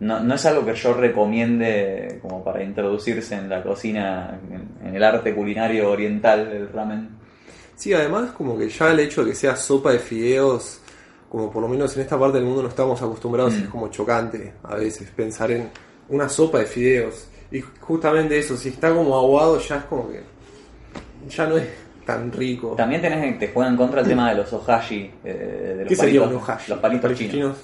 No, no es algo que yo recomiende como para introducirse en la cocina, en, en el arte culinario oriental del ramen. Sí, además como que ya el hecho de que sea sopa de fideos, como por lo menos en esta parte del mundo no estamos acostumbrados, Mm. es como chocante a veces pensar en una sopa de fideos. Y justamente eso, si está como aguado ya es como que ya no es tan rico. También tenés te juegan contra el tema de los ohashi, eh, de los ¿Qué sería palitos, un ohashi? los palitos chinos.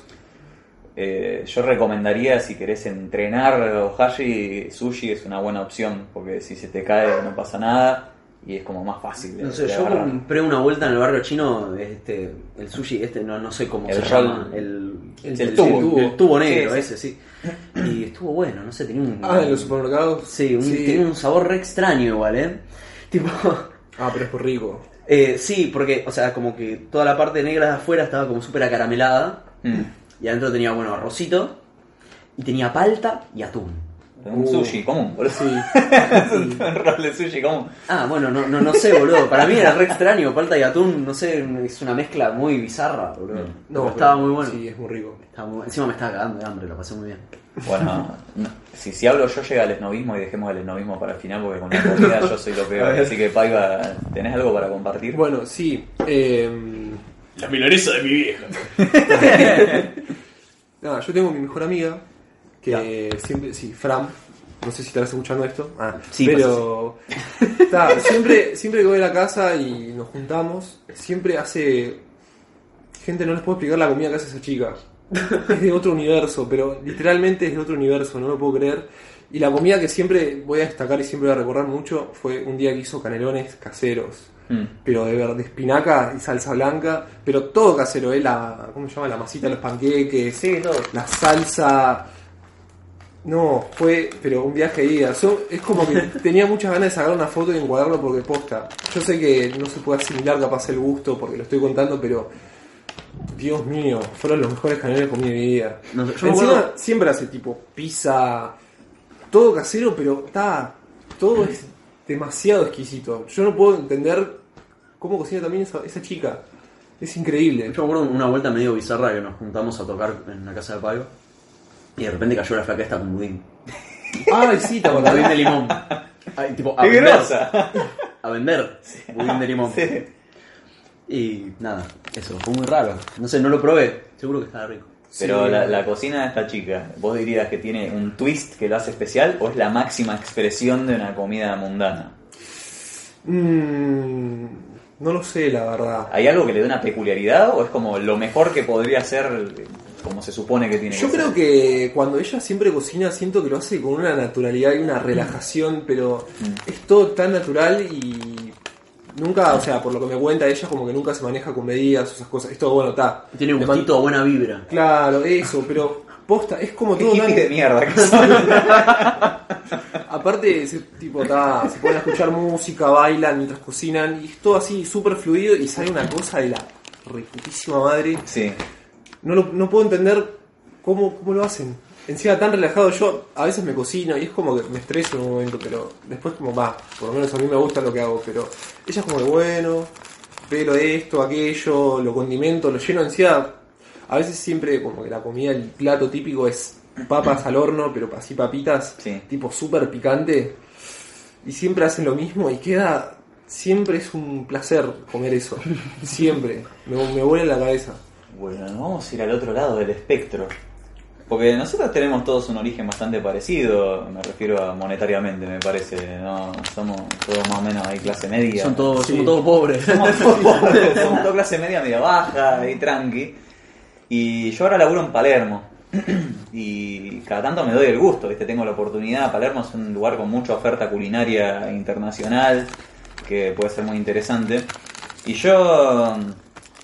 Eh, yo recomendaría si querés entrenar ohashi, sushi es una buena opción, porque si se te cae no pasa nada y es como más fácil. de- No sé, yo agarrar. compré una vuelta en el barrio chino, este, el sushi, este, no, no sé cómo El se roll. llama, el, El el tubo. tubo, el tubo negro, Sí, ese, sí. Y estuvo bueno, no sé, tenía un... Ah, en los supermercados. Sí, un- tenía un sabor re extraño igual, ¿eh? Tipo... Ah, pero es muy rico. eh, sí, porque, o sea, como que toda la parte negra de afuera estaba como súper acaramelada, Mm. Y adentro tenía, bueno, arrocito, y tenía palta y atún. Un Uh. sushi común, boludo. Sí. un rol de sushi común. Ah, bueno, no, no, no sé, boludo. Para mí era re extraño. Palta y atún, no sé, es una mezcla muy bizarra, boludo. Mm. No, pero estaba muy bueno. Sí, es muy rico. Estaba muy- Encima me estaba cagando de hambre, lo pasé muy bien. Bueno, no, si, si hablo yo llega el esnovismo y dejemos el esnovismo para el final porque con la comida yo soy lo peor. Así que Paiva, ¿tenés algo para compartir? Bueno, sí. Eh, La milanesa de mi vieja. nada, yo tengo mi mejor amiga que siempre, sí, Fran. No sé si estarás escuchando esto. Ah, Sí, pero ta, siempre, siempre que voy a la casa y nos juntamos, siempre hace. Gente, no les puedo explicar la comida que hace esa chica. Es de otro universo, pero literalmente es de otro universo, no lo puedo creer. Y la comida que siempre voy a destacar y siempre voy a recordar mucho fue un día que hizo canelones caseros. Mm. Pero de verde espinaca y salsa blanca, pero todo casero, ¿eh? La, ¿Cómo se llama? La masita de los panqueques, Sí, todo. la salsa. No, fue, pero un viaje de ida. Es como que tenía muchas ganas de sacar una foto y encuadrarlo porque posta. Yo sé que no se puede asimilar capaz el gusto porque lo estoy contando, pero. Dios mío, fueron los mejores canelones que comí en mi vida. No yo me Encima acuerdo- siempre hace tipo pizza, todo casero, pero está. Todo es demasiado exquisito. Yo no puedo entender cómo cocina también esa, esa chica. Es increíble. Yo me acuerdo de una vuelta medio bizarra que nos juntamos a tocar en la casa de Pago. Y de repente cayó la flaca esta con budín. Ay, sí, te acordás. budín de limón. Ay, tipo, a ¡Qué vender. grosa! A vender. Budín de limón. Sí. Y nada, eso, fue muy raro. No sé, no lo probé. Seguro que estaba rico. Pero Sí. la, la cocina de esta chica, ¿vos dirías que tiene un twist que lo hace especial o es la máxima expresión de una comida mundana? Mm, no lo sé, la verdad. ¿Hay algo que le dé una peculiaridad o es como lo mejor que podría ser como se supone que tiene Yo que creo ser? que cuando ella siempre cocina siento que lo hace con una naturalidad y una relajación, pero Mm. es todo tan natural y nunca, o sea, por lo que me cuenta ella, como que nunca se maneja con medidas esas cosas. Es todo bueno, está. Tiene un Le man- gustito a buena vibra. Claro, eso, pero posta, es como todo tan- de mierda que son. Aparte, ese tipo ta, se ponen a escuchar música, bailan mientras cocinan y es todo así súper fluido y sale una cosa de la reputísima madre. Sí. No, lo- no puedo entender cómo, cómo lo hacen. Encima tan relajado, yo a veces me cocino y es como que me estreso en un momento, pero después como va, por lo menos a mí me gusta lo que hago, pero ella es como de bueno, pelo esto, aquello, lo condimento, lo lleno encima. A veces siempre como que la comida, el plato típico es papas al horno, pero así papitas, Sí. tipo súper picante. Y siempre hacen lo mismo y queda, siempre es un placer comer eso, siempre, me, me vuela la cabeza. Bueno, vamos a ir al otro lado del espectro. Porque nosotros tenemos todos un origen bastante parecido, me refiero a monetariamente, me parece, ¿no? Somos todos más o menos ahí clase media. Son todos, Sí. somos todos pobres. Somos todos pobres, somos todos clase media, media baja y tranqui. Y yo ahora laburo en Palermo. Y cada tanto me doy el gusto, ¿viste? Tengo la oportunidad. Palermo es un lugar con mucha oferta culinaria internacional que puede ser muy interesante. Y yo,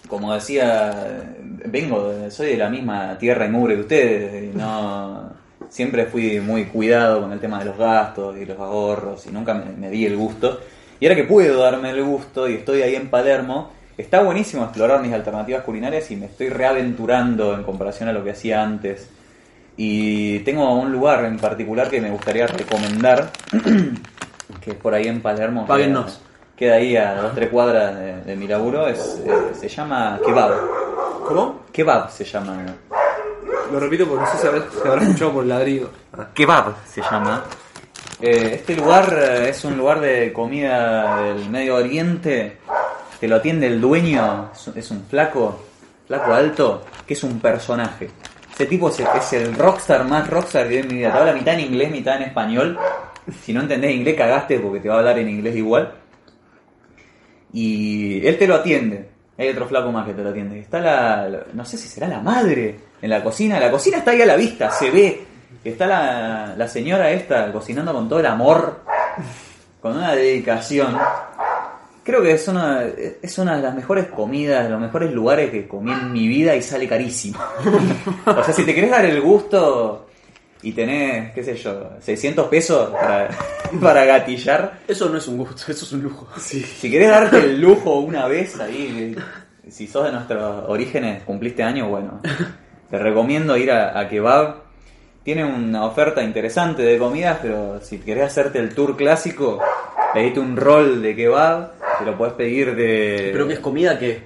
como decía, vengo, soy de la misma tierra y mugre que ustedes. Y no, siempre fui muy cuidado con el tema de los gastos y los ahorros y nunca me, me di el gusto. Y ahora que puedo darme el gusto y estoy ahí en Palermo, está buenísimo explorar mis alternativas culinarias y me estoy reaventurando en comparación a lo que hacía antes. Y tengo un lugar en particular que me gustaría recomendar, que es por ahí en Palermo. Páguennos. Queda, ahí a dos tres cuadras de, de mi laburo. Es, eh, se llama Kebab. ¿Cómo? Kebab se llama. Lo repito porque no sé si habrás, si escuchado por el ladrido. Kebab se llama. Eh, este lugar eh, es un lugar de comida del Medio Oriente. Te lo atiende el dueño. es un- flaco, flaco alto, que es un personaje. Ese tipo es el, es el rockstar más rockstar que vi en mi vida. Te habla mitad en inglés, mitad en español. Si no entendés inglés, cagaste porque te va a hablar en inglés igual. Y él te lo atiende. Hay otro flaco más que te lo atiende. Está la, no sé si será la madre en la cocina. La cocina está ahí a la vista, se ve. Está la, la señora esta cocinando con todo el amor, con una dedicación. Creo que es una, es una de las mejores comidas, de los mejores lugares que comí en mi vida y sale carísimo. o sea, si te querés dar el gusto y tenés, qué sé yo, 600 pesos para, para gatillar, Eso no es un gusto, eso es un lujo. si querés darte el lujo una vez ahí, si sos de nuestros orígenes, cumpliste años, bueno, te recomiendo ir a, a Kebab. Tiene una oferta interesante de comidas, pero si querés hacerte el tour clásico, pedite un rol de kebab, te lo podés pedir de... Pero que es comida que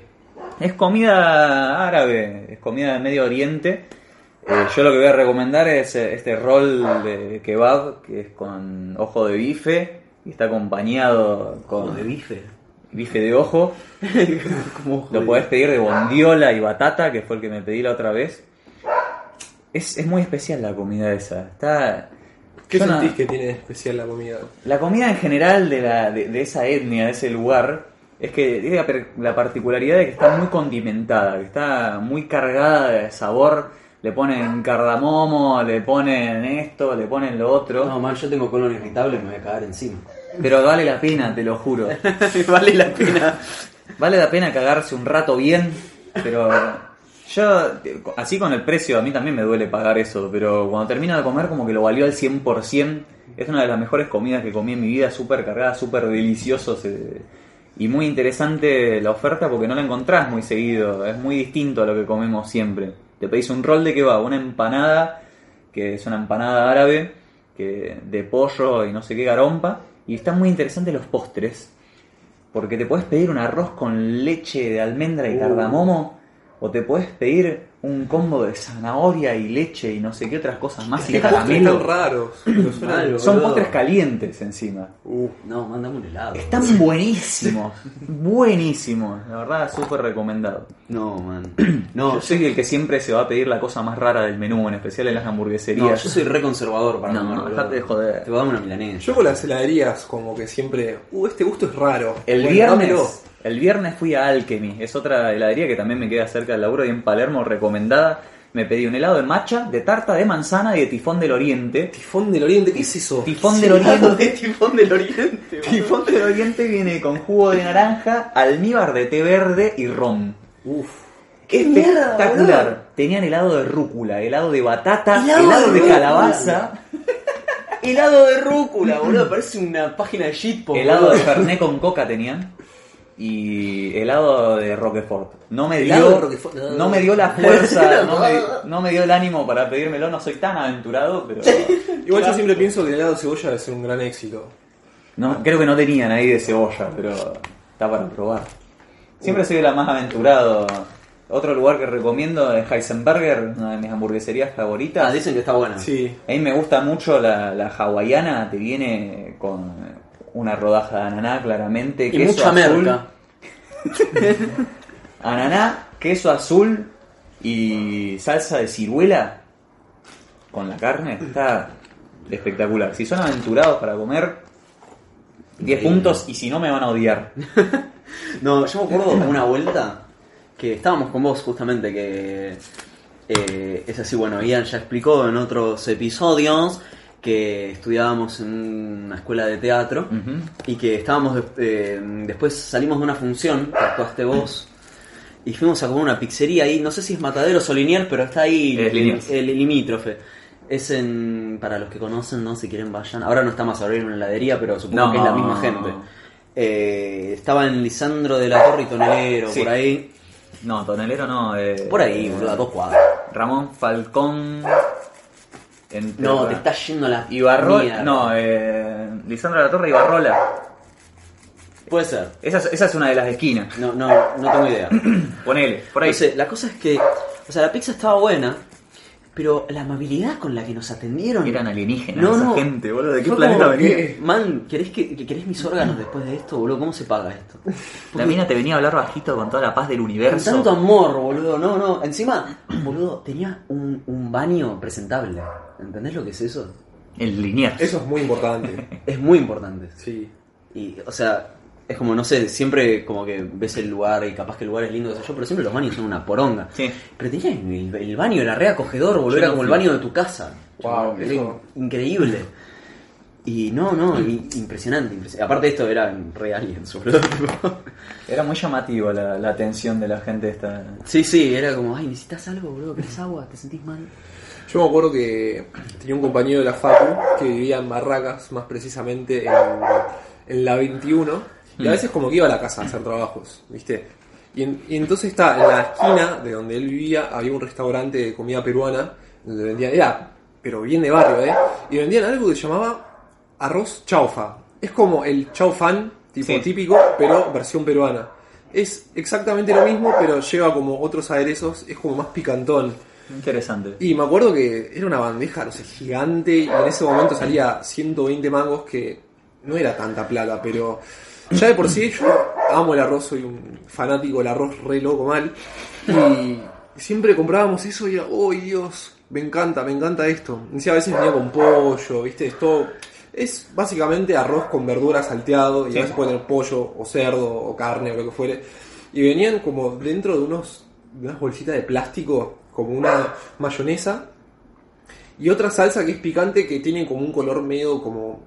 Es comida árabe, es comida de Medio Oriente. Eh, yo lo que voy a recomendar es eh, este rol de kebab que es con ojo de bife y está acompañado con de bife. bife de ojo. Lo podés pedir de bondiola y batata, que fue el que me pedí la otra vez. Es, es muy especial la comida esa. Está. ¿Qué yo no- sentís que tiene de especial la comida? La comida en general de, la, de, de esa etnia, de ese lugar, es que tiene la particularidad de que está muy condimentada, que está muy cargada de sabor. Le ponen cardamomo, le ponen esto, le ponen lo otro. No, mal, yo tengo colon irritable y me voy a cagar encima. Pero vale la pena, te lo juro. vale la pena. Vale la pena cagarse un rato bien, pero yo, así con el precio, a mí también me duele pagar eso, pero cuando termino de comer como que lo valió al 100%. Es una de las mejores comidas que comí en mi vida, súper cargada, súper delicioso. se- Y muy interesante la oferta porque no la encontrás muy seguido, es muy distinto a lo que comemos siempre. Te pedís un rol de kebab, una empanada, que es una empanada árabe, que de pollo y no sé qué garompa, y están muy interesantes los postres. Porque te puedes pedir un arroz con leche de almendra y cardamomo, o te puedes pedir un combo de zanahoria y leche y no sé qué otras cosas más y caramelo. raros. Malo. Son boludo. postres calientes encima. Uh, No, mándame un helado. Están buenísimos, buenísimos. La verdad, súper recomendado. No, man. No, Yo soy el que siempre se va a pedir la cosa más rara del menú, en especial en las no, hamburgueserías. yo soy re conservador para No, comer, boludo. dejate de joder. Te voy a dar una milanesa. yo con las heladerías como que siempre... Uh, este gusto es raro. El Bueno, viernes, dámelo. El viernes fui a Alchemy, es otra heladería que también me queda cerca del laburo y en Palermo, recomendada. Me pedí un helado de matcha, de tarta de manzana y de tifón del oriente. Tifón del Oriente, ¿qué es eso? Tifón del oriente. de tifón del oriente. Tifón del oriente viene con jugo de naranja, almíbar de té verde y ron. Uf. ¡Qué Espectacular. Tenían helado de rúcula, helado de batata, Helado helado, de calabaza, Helado de rúcula, boludo. Parece una página de shitpost. helado de fernet con coca tenían y helado de Roquefort. No me Helado de dio, Roquefort, no. no me dio la fuerza, no me, no me dio el ánimo para pedírmelo. No soy tan aventurado, pero Igual yo siempre pienso que el helado de cebolla debe ser un gran éxito. no, creo que no tenían ahí de cebolla, pero está para probar. Siempre soy la más aventurado. Otro lugar que recomiendo es Heisenberger, una de mis hamburgueserías favoritas. Ah, dicen que está buena. Sí. A mí me gusta mucho la, la hawaiana, te viene con una rodaja de ananá claramente, Y queso mucha azul, merca. ananá, queso azul y salsa de ciruela con la carne, está espectacular. Si son aventurados para comer, 10 Increíble. puntos y si no me van a odiar. No, yo me acuerdo una vuelta que estábamos con vos justamente, que eh, es así, bueno, Ian ya explicó en otros episodios que estudiábamos en una escuela de teatro y que estábamos, eh, después salimos de una función, que actuaste vos, y fuimos a comer una pizzería ahí, no sé si es Mataderos o Liniers, pero está ahí Es el, el limítrofe. Es en, para los que conocen, ¿no? Si quieren vayan. Ahora no está más en una heladería, pero supongo No. que es la misma gente. Eh, estaba en Lisandro de la Torre y Tonelero, Sí. por ahí. No, tonelero no. eh, Por ahí, boludo, a dos cuadras. Ramón Falcón. Entre No, te está yendo la Ibarrola. No, eh, Lisandro la Torre y Barrola. Puede ser. Esa, es- esa es una de las esquinas. No, no, no tengo idea. Ponele, por ahí. No sé, la cosa es que, o sea, la pizza estaba buena, pero la amabilidad con la que nos atendieron. Eran alienígenas No, esa no. gente, boludo. ¿De qué planeta venía? Man, ¿querés, que, que- ¿querés mis órganos después de esto, boludo? ¿Cómo se paga esto? La mina te venía a hablar bajito con toda la paz del Con universo. tanto amor, boludo. No, no. Encima, boludo, tenía un, un baño presentable. ¿Entendés lo que es eso? El Liniers. Eso es muy importante. Es muy importante. Sí. Y, o sea, es como, no sé, siempre como que ves el lugar y capaz que el lugar es lindo, qué sé yo, pero siempre los baños son una poronga. Sí. Pero tenía el, el baño, era re acogedor, era no como el baño de tu casa. Wow, Era eso- increíble. Y no, no, impresionante, impresionante. Aparte de esto eran re aliens, boludo. tipo. Era muy llamativo la, la atención de la gente esta. sí, sí, era como, ay, necesitas algo, boludo, ¿querés agua? ¿Te sentís mal? Yo me acuerdo que tenía un compañero de la Facu que vivía en Barracas, más precisamente en, en la 21, y a veces como que iba a la casa a hacer trabajos, ¿viste? Y, en- y entonces está en la esquina de donde él vivía, había un restaurante de comida peruana, donde vendían, era, pero bien de barrio, ¿eh? Y vendían algo que se llamaba arroz chaufa. Es como el chaufán, tipo Sí. típico, pero versión peruana. Es exactamente lo mismo, pero lleva como otros aderezos, es como más picantón. Interesante. Y me acuerdo que era una bandeja, no sé, gigante, y en ese momento salía 120 mangos, que no era tanta plata, pero ya de por sí yo amo el arroz, soy un fanático del arroz re loco mal, y siempre comprábamos eso y era, oh Dios, me encanta, me encanta esto. Y a veces venía con pollo, viste, es todo... Es básicamente arroz con verdura salteado, y Sí. a veces puede tener pollo, o cerdo, o carne, o lo que fuere. Y venían como dentro de unos de unas bolsitas de plástico, como una mayonesa, y otra salsa que es picante que tiene como un color medio como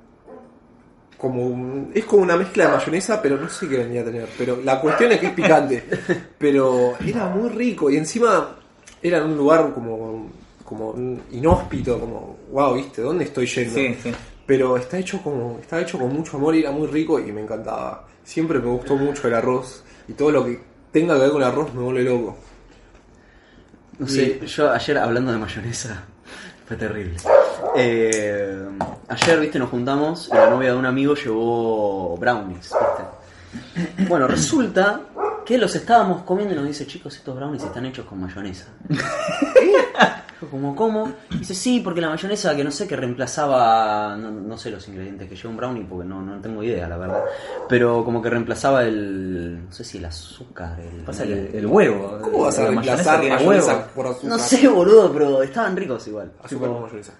como un- es como una mezcla de mayonesa, pero no sé qué venía a tener. Pero la cuestión es que es picante. pero era muy rico y encima era en un lugar como como inhóspito, como wow, viste, ¿dónde estoy yendo? Sí, sí. Pero está hecho como está hecho con mucho amor y era muy rico y me encantaba. Siempre me gustó mucho el arroz y todo lo que tenga que ver con el arroz me vuelve loco. No sé, yo ayer hablando de mayonesa, fue terrible. Eh, ayer, viste, nos juntamos y la novia de un amigo llevó brownies, viste. Bueno, resulta que los estábamos comiendo y nos dice, chicos, estos brownies están hechos con mayonesa. Yo como, ¿cómo? Dice, sí, porque la mayonesa que no sé, que reemplazaba, no, no sé los ingredientes que lleva un brownie, porque no, no tengo idea, la verdad. Pero como que reemplazaba el, no sé si el azúcar, el... Pasa el, el huevo. ¿Cómo vas a La reemplazar mayonesa huevo. por azúcar? No sé, boludo, pero estaban ricos igual. Azúcar Tipo, con mayonesa.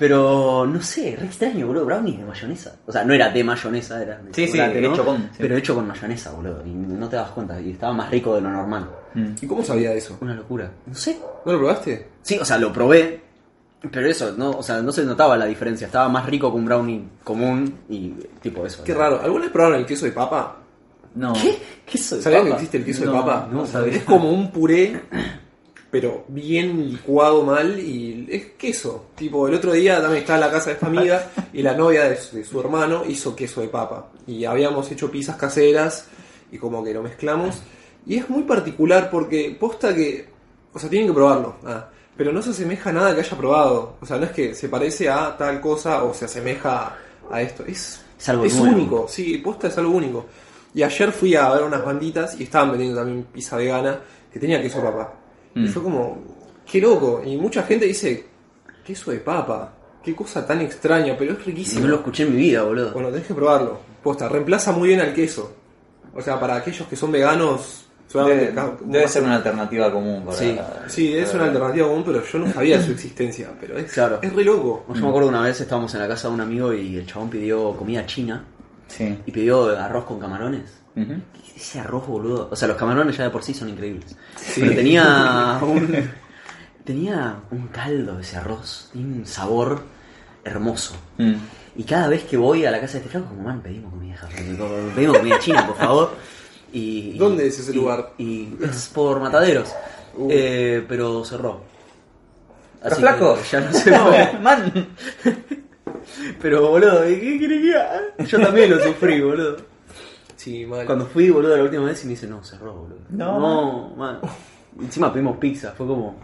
Pero no sé, re extraño, boludo, brownies de mayonesa. O sea, no era de mayonesa, era de Sí, sí, hecho con, sí. Pero hecho con mayonesa, boludo. Y no te das cuenta. Y estaba más rico de lo normal. Mm. ¿Y cómo sabía eso? Una locura. No sé. ¿No lo probaste? Sí, o sea, lo probé. Pero eso, no, o sea, no se notaba la diferencia. Estaba más rico que un brownie común y tipo eso. Qué ¿no? raro. ¿Alguna vez probaron el queso de papa? No. ¿Qué? ¿Qué es eso de ¿Sabían que papa? existe el queso No, de papa? no sabía. Es como un puré, pero bien licuado mal y es queso. Tipo, el otro día también estaba en la casa de esta amiga y la novia de su, de su hermano hizo queso de papa. Y habíamos hecho pizzas caseras y como que lo mezclamos. Y es muy particular porque posta que... O sea, tienen que probarlo. ah, pero no se asemeja a nada que haya probado. O sea, no es que se parece a tal cosa o se asemeja a esto. Es, Es algo es único, sí, posta es algo único. Y ayer fui a ver unas banditas y estaban vendiendo también pizza vegana que tenía queso de papa. Y Mm. fue como, qué loco. Y mucha gente dice, queso de papa, qué cosa tan extraña, pero es Si riquísimo. no lo escuché en mi vida, boludo. Bueno, tenés que probarlo. Posta, reemplaza muy bien al queso. O sea, para aquellos que son veganos, Debe, acá- debe ser una alternativa común para. Sí. Sí, es una alternativa común, pero yo no sabía de su existencia. Pero es, Claro. es re loco. Yo me acuerdo una vez estábamos en la casa de un amigo y el chabón pidió comida china Sí. y pidió arroz con camarones. Ese arroz, boludo. O sea, los camarones ya de por sí son increíbles. Pero tenía un. Tenía un caldo ese arroz. Tiene un sabor hermoso. Mm. Y cada vez que voy a la casa de este flaco, como, man, pedimos comida japonesa, pedimos comida china, por favor. Y, ¿Dónde es ese y- lugar? Y es por Mataderos. Uh. Eh, pero cerró. ¿Pero Así flaco? ya no se puede. Man. Pero boludo, ¿qué quiere que haga? Yo también lo sufrí, boludo. Sí, mal. Cuando fui, boludo, la última vez y me dice, no, cerró, boludo. No. no man. Encima pedimos pizza, fue como.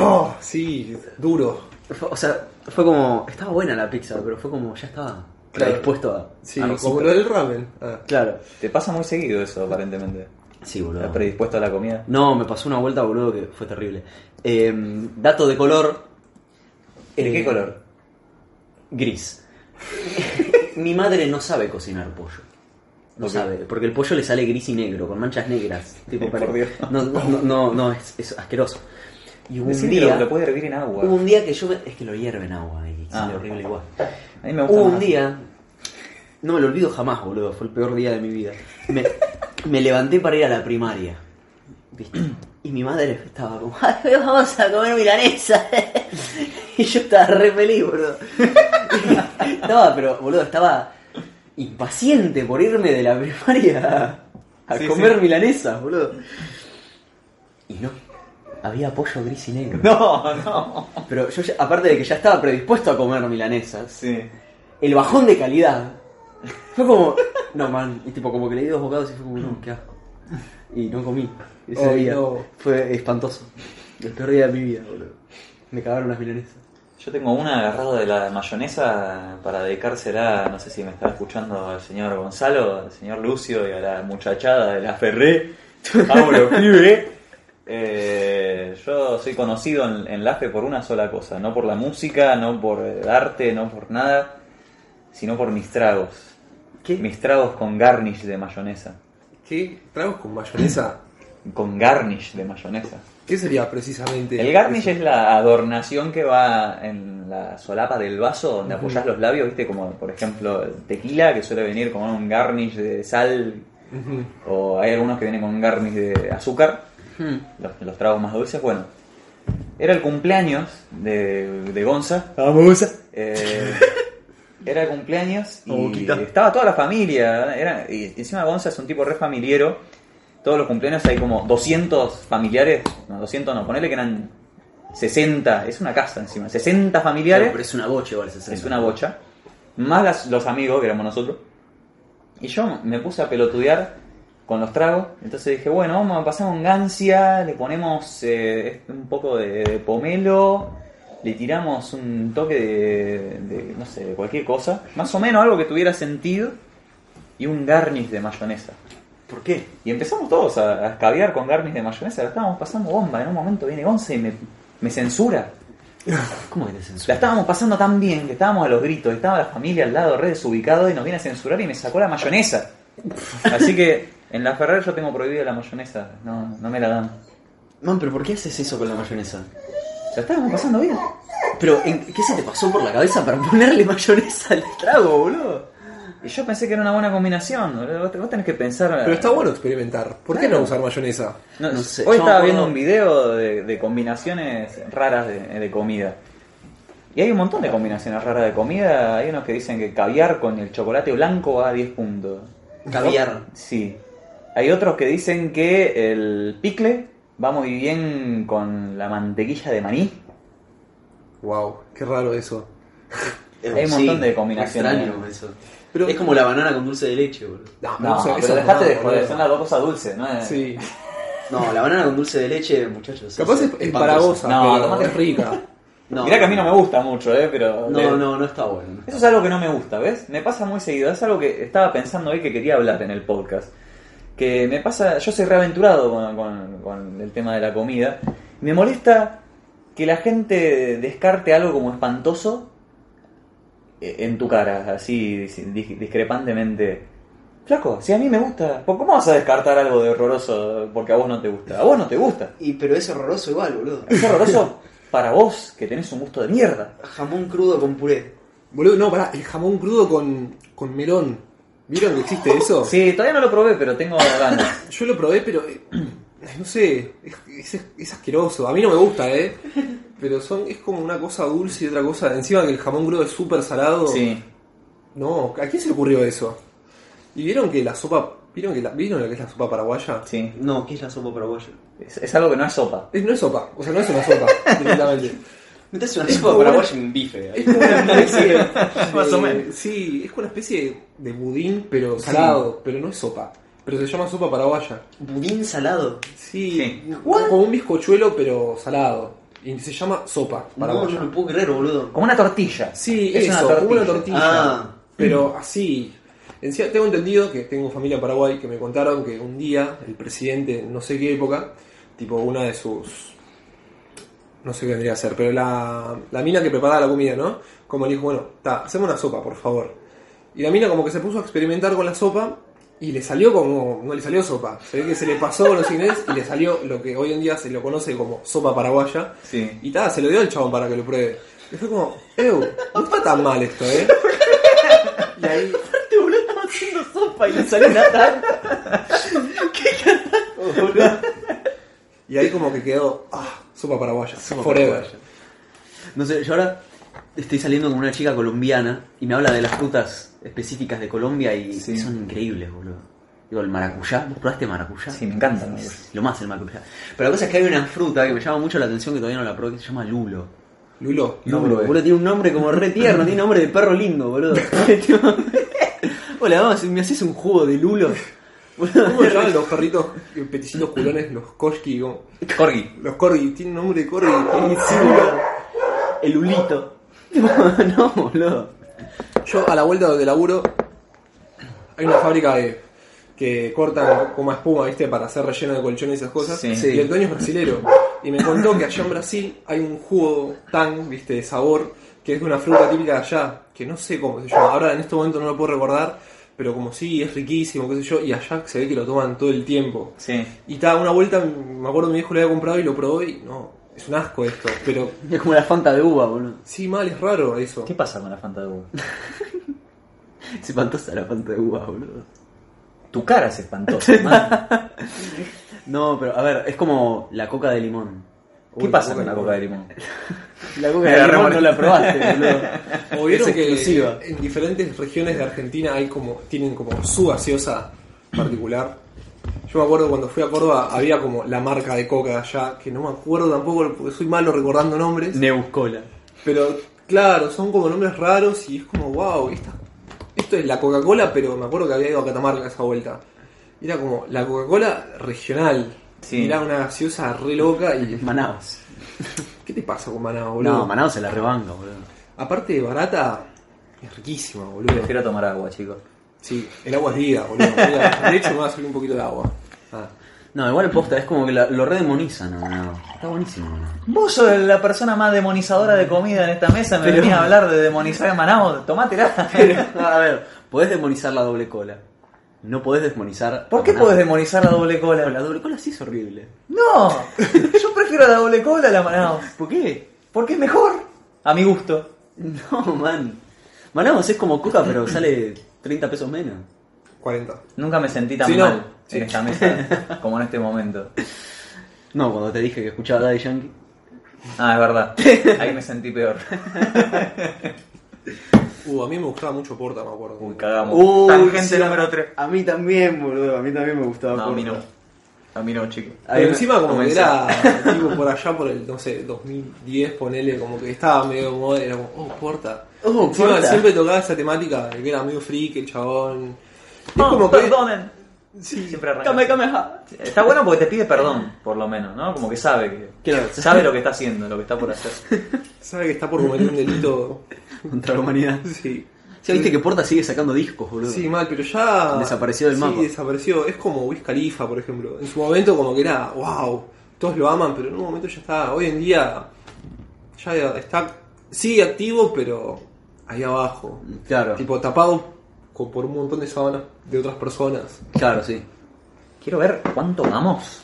Oh, sí, duro. fue- o sea, fue como. Estaba buena la pizza, pero fue como, ya estaba Claro. predispuesto a. Sí, a como lo del ramen. Ah. Claro. Te pasa muy seguido eso, aparentemente. Sí, boludo. Estás predispuesto a la comida. No, me pasó una vuelta, boludo, que fue terrible. Eh, dato de color. ¿De eh, qué color? Gris. Mi madre no sabe cocinar pollo. No sabe, porque el pollo le sale gris y negro, con manchas negras. Tipo, Por para- Dios. No, no, no, no, no, es, es asqueroso. Y hubo un que día. lo, lo puede hervir en agua. Hubo un día que yo me- Es que lo hierve en agua y Ah. sale horrible igual. A mí me gusta Hubo un día. No me lo olvido jamás, boludo. Fue el peor día de mi vida. Me, me levanté para ir a la primaria. ¿viste? Y mi madre estaba como, "Ay, vamos a comer milanesa. y yo estaba re feliz, boludo. estaba, pero, boludo, estaba impaciente por irme de la primaria a, a Sí, comer sí. milanesas, boludo. Y no, había pollo gris y negro. No, no. Pero yo, ya- aparte de que ya estaba predispuesto a comer milanesas, Sí. el bajón de calidad fue como, no man, y tipo como que le di dos bocados y fue como, no, qué asco. Y no comí ese día. no. Fue espantoso. El peor día de mi vida, boludo. Me cagaron las milanesas. Yo tengo una agarrada de la mayonesa para dedicársela, no sé si me está escuchando al señor Gonzalo, al señor Lucio y a la muchachada de la Ferré. Vamos los pibes. Eh, yo soy conocido en, en la FE por una sola cosa, no por la música, no por el arte, no por nada, sino por mis tragos. ¿Qué? Mis tragos con garnish de mayonesa. ¿Qué tragos con mayonesa? Con garnish de mayonesa. ¿Qué sería precisamente? El garnish eso? es la adornación que va en la solapa del vaso donde apoyas los labios, ¿viste? Como por ejemplo el tequila que suele venir con un garnish de sal o hay algunos que vienen con un garnish de azúcar, los, los tragos más dulces. Bueno, era el cumpleaños de, de Gonza. Vamos. Eh, era el cumpleaños y estaba toda la familia. Era, y encima Gonza es un tipo re familiero. Todos los cumpleaños hay como 200 familiares. No, 200 no, ponele que eran 60. Es una casa encima. 60 familiares. Pero es una boche igual, 60. Es una bocha. Más las- los amigos, que éramos nosotros. Y yo me puse a pelotudear con los tragos. Entonces dije, bueno, vamos a pasar un gancia, le ponemos eh, un poco de, de pomelo, le tiramos un toque de, de, no sé, de cualquier cosa. Más o menos algo que tuviera sentido. Y un garnish de mayonesa. ¿Por qué? Y empezamos todos a, a escabear con garnis de mayonesa, la estábamos pasando bomba. En un momento viene Gonza y me, me censura. ¿Cómo que te La censura? estábamos pasando tan bien que estábamos a los gritos, estaba la familia al lado, re desubicado, y nos viene a censurar y me sacó la mayonesa. Así que en la Ferrer yo tengo prohibida la mayonesa, no, no me la dan. Man, pero ¿por qué haces eso con la mayonesa? La estábamos pasando bien. Pero, ¿en- ¿qué se te pasó por la cabeza para ponerle mayonesa al trago, boludo? Y yo pensé que era una buena combinación, boludo. vos, tenés que pensar... Pero está bueno experimentar. ¿Por qué Claro. no usar mayonesa? No, No sé, hoy yo me estaba acuerdo- viendo un video de, de combinaciones raras de, de comida. Y hay un montón de combinaciones raras de comida. Hay unos que dicen que caviar con el chocolate blanco va a 10 puntos. Caviar. Sí. Hay otros que dicen que el picle va muy bien con la mantequilla de maní. Wow, qué raro eso. Hay un montón de combinaciones. Extraño eso. Pero- es como la banana con dulce de leche, boludo. No, No, pero eso dejate no, de joder, son las dos cosas dulces, ¿no? es- Sí. No, la banana con dulce de leche, muchachos. Capaz es, es paragosa, No, pero tomate- es rica. No, Mirá que a mí no me gusta mucho, ¿eh? Pero... No, no, no está bueno. no está Eso es algo que no me gusta, ¿ves? Me pasa muy seguido. Es algo que estaba pensando hoy que quería hablar en el podcast. Que me pasa, yo soy reaventurado con, con- con el tema de la comida. Me molesta que la gente descarte algo como espantoso en tu cara, así dis- discrepantemente. Flaco, si a mí me gusta, ¿por ¿cómo vas a descartar algo de horroroso porque a vos no te gusta? A vos no te gusta. Y pero es horroroso igual, boludo. Es horroroso para vos, que tenés un gusto de mierda. Jamón crudo con puré. Boludo, no, pará, el jamón crudo con, con melón. ¿Vieron que existe eso? Sí, todavía no lo probé, pero tengo ganas. Yo lo probé, pero eh, no sé, es, es- es asqueroso. A mí no me gusta, ¿eh? Pero son es como una cosa dulce y otra cosa. Encima que el jamón crudo es súper salado. Sí. No, ¿a quién se le ocurrió eso? ¿Y vieron que la sopa... ¿Vieron, que la, ¿vieron lo que es la sopa paraguaya? Sí, No, ¿qué es la sopa paraguaya? es, es algo que no es sopa. Es- no es sopa, o sea, no es una sopa, directamente. Metes una Es sopa como paraguaya en bife. Es como una especie de, Más o menos. Sí, es como una especie de budín, pero salado, pero no es sopa. Pero se llama sopa paraguaya. Budín salado. Sí, Sí. como un bizcochuelo, pero salado. Y se llama sopa No, paraguaya. no lo puedo creer, boludo. Como una tortilla. Sí, es eso, como una tortilla. Ah. Pero así. Encima, tengo entendido que tengo familia en Paraguay que me contaron que un día el presidente, no sé qué época, tipo una de sus. No sé qué vendría a ser, pero la, la mina que preparaba la comida, ¿no? Como le dijo, bueno, ta, hacemos una sopa, por favor. Y la mina como que se puso a experimentar con la sopa y le salió como. No le salió sopa. Se ve que se le pasó los ingredientes y le salió lo que hoy en día se lo conoce como sopa paraguaya. Sí. Y tal, se lo dio al chabón para que lo pruebe. Y fue como, Ew, no está tan mal esto, ¿eh? Y ahí, Este boludo estaba haciendo sopa y le salió nata. ¿Qué carajo, y ahí como que quedó, ah, sopa paraguaya, Sopa forever. paraguaya. No sé, yo ahora estoy saliendo con una chica colombiana y me habla de las frutas específicas de Colombia y Sí. son increíbles, boludo. Digo, el maracuyá, ¿vos probaste maracuyá? Sí, me encanta. Es lo más el maracuyá. Pero la cosa es que hay una fruta que me llama mucho la atención que todavía no la probé que se llama lulo. Lulo. No Lulo, boludo, tiene un nombre como re tierno, tiene nombre de perro lindo, boludo. Hola, vamos, ¿me haces un jugo de lulo? ¿Cómo se llaman los perritos eh, peticitos culones? Los koshki, Corgi. los corgi, tienen nombre de corgi. El lulito. No, boludo. Yo a la vuelta de laburo hay una fábrica de, que cortan como espuma, ¿viste? Para hacer relleno de colchones y esas cosas. Sí. Y el dueño es brasilero. Y me contó que allá en Brasil hay un jugo tan, ¿viste? De sabor, que es de una fruta típica de allá, que no sé cómo se llama. Ahora en este momento no lo puedo recordar, pero como sí, es riquísimo, qué sé yo. Y allá se ve que lo toman todo el tiempo. Sí. Y estaba una vuelta, me acuerdo mi viejo lo había comprado y lo probó y no, es un asco esto. Pero Es como la fanta de uva, boludo. sí, mal, es raro eso. ¿Qué pasa con la Fanta de uva? Es espantosa la fanta de uva, boludo. Tu cara es espantosa, man. No, pero a ver, es como la coca de limón. ¿Qué pasa con la coca de limón? La coca de limón no la probaste, boludo. O vieron Es que exclusiva. en diferentes regiones de Argentina hay como, tienen como su gaseosa particular. Yo me acuerdo cuando fui a Córdoba había como la marca de coca de allá, que no me acuerdo tampoco porque soy malo recordando nombres. Neuscola. Pero claro, son como nombres raros y es como, wow, esta- esto es la Coca-Cola, pero me acuerdo que había ido a Catamarca esa vuelta. Era como la Coca-Cola regional. Sí. Era una gaseosa re loca y... Manaos. ¿Qué te pasa con Maná, boludo? No, Manaos se la rebanca, boludo. Aparte de barata, es riquísima, boludo. Prefiero tomar agua, chicos. Sí, el agua es vida, boludo. De hecho, me va a subir un poquito de agua. Ah. No, igual el posta es como que la- lo redemonizan. No, no. Está buenísimo. ¿no? Vos sos la persona más demonizadora de comida en esta mesa. Me Pero- venís a hablar de demonizar a Manao. Tomátela. a ver, podés demonizar la doble cola. No podés demonizar. ¿Por qué podés demonizar la doble cola? La doble cola sí es horrible. No, yo prefiero la doble cola a la Manaos. ¿Por qué? Porque es mejor. A mi gusto. No, man. Manaus es como coca, pero sale 30 pesos menos. 40. Nunca me sentí tan Sí, no. mal Sí. en esta mesa como en este momento. No, cuando te dije que escuchaba Daddy Yankee. Ah, es verdad. Ahí me sentí peor. Uh, a mí me gustaba mucho Porta, me acuerdo. Uy, cagamos. Uy, Tangente sí, número 3. A mí también, boludo. A mí también me gustaba. No, a mí no. A mí no, chicos. Ahí Pero encima como que era tipo por allá por el, no sé, 2010, ponele, como que estaba medio moda, era como, oh, Porta. Oh, Encima Porta. siempre tocaba esa temática de que era medio freak el chabón. Es No, como que... perdonen. Siempre arranca. Está bueno porque te pide perdón, por lo menos, ¿no? Como que sabe que Claro. sabe lo que está haciendo, lo que está por hacer. Sabe que está por cometer un delito. Contra la humanidad. Sí. Sí, viste que Porta sigue sacando discos, boludo. Sí, mal, pero ya. Desapareció del sí, mapa. desapareció. Es como Wiz Khalifa, por ejemplo. En su momento, como que era, wow, todos lo aman, pero en un momento ya está. Hoy en día, ya está. Sigue activo, pero ahí abajo. Claro. Tipo, tapado por un montón de sábanas de otras personas. Claro, sí. Quiero ver cuánto vamos.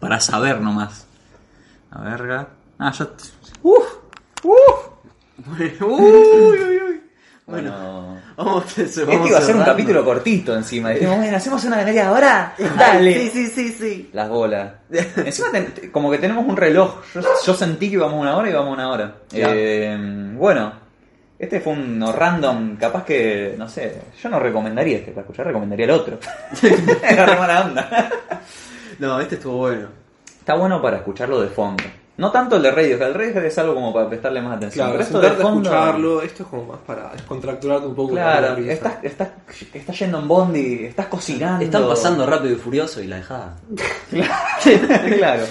Para saber nomás. A verga. Ah, ya. Uf, uf. Uy, uy, uy. Bueno. Vamos, se- Este vamos iba a ser un capítulo cortito encima. Dijimos, bueno, hacemos una media hora. Dale. Sí, sí, sí, sí. Las bolas. Encima, ten- como que tenemos un reloj. Yo, yo sentí que íbamos una hora y íbamos una hora. Eh, bueno, este fue uno random. Capaz que, no sé, yo no recomendaría este para escuchar, recomendaría el otro. Era mala onda. No, este estuvo bueno. Está bueno para escucharlo de fondo. No tanto el de Radiohead, el Radiohead es algo como para prestarle más atención. Claro, pero esto de fondo. escucharlo. Esto es como más para descontracturarte un poco. Claro, estás, estás, estás yendo en bondi, estás cocinando. Están pasando rápido y furioso y la dejada. claro.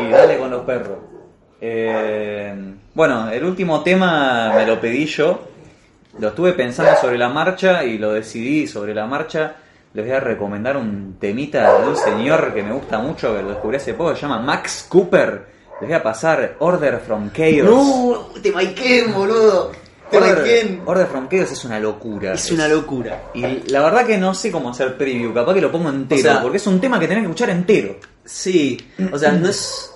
Y dale con los perros. Eh, bueno, el último tema me lo pedí yo. Lo estuve pensando sobre la marcha y lo decidí sobre la marcha. Les voy a recomendar un temita de un señor que me gusta mucho, que lo descubrí hace poco, se llama Max Cooper. Les voy a pasar Order from Chaos. No, te maiqué, boludo. Te Order, maiqué. Order from Chaos es una locura. Es una locura. Y la verdad que no sé cómo hacer preview, capaz que lo pongo entero, O sea- porque es un tema que tenés que escuchar entero. Sí, o sea, no es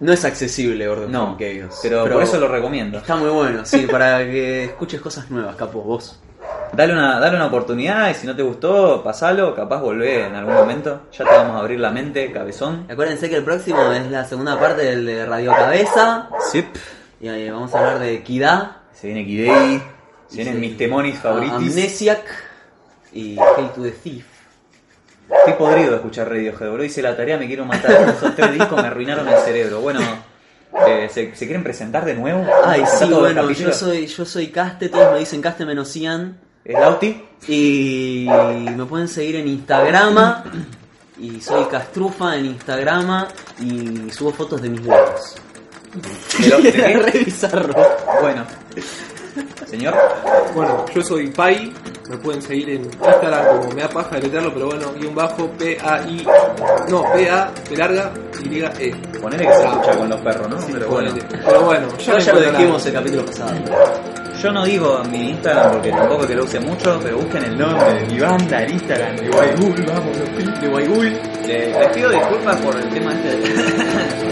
no es accesible Orden No, from Chaos, pero, por eso lo recomiendo. está muy bueno, sí, para que escuches cosas nuevas, capo, vos. Dale una, dale una oportunidad y si no te gustó, pasalo, capaz volvé en algún momento. Ya te vamos a abrir la mente, cabezón. Acuérdense que el próximo es la segunda parte del de Radio Cabeza Zip. y ahí vamos a hablar de Kida, Se viene Kidei, se vienen mis temonis favoritis. Amnesiac y Hate to the Thief. Estoy podrido de escuchar Radiohead, boludo. Hice la tarea, me quiero matar. Esos tres discos me arruinaron el cerebro. Bueno, eh, ¿se, se quieren presentar de nuevo? Ay, ¿Presentar sí, bueno, yo soy yo soy Caste, todos me dicen Caste menos Ian ¿Es Lauti? y me pueden seguir en Instagrama y soy Castrufa en Instagrama y subo fotos de mis huevos. ¿De de qué? Re bizarro. Bueno. Señor. Bueno, yo soy Pai, me pueden seguir en Instagram como me da paja deletrearlo, pero bueno, guion bajo, P-A-I, no, P-A, P larga, Y-E. Ponele que se escucha con los perros, ¿no? Pero bueno. Pero bueno, ya, Ya, lo dijimos el capítulo pasado. Yo no digo mi Instagram porque tampoco que lo use mucho, pero busquen el nombre de mi banda en Instagram de Guaygul, vamos, los de Guaygul. Le- Les pido disculpas por el tema este de...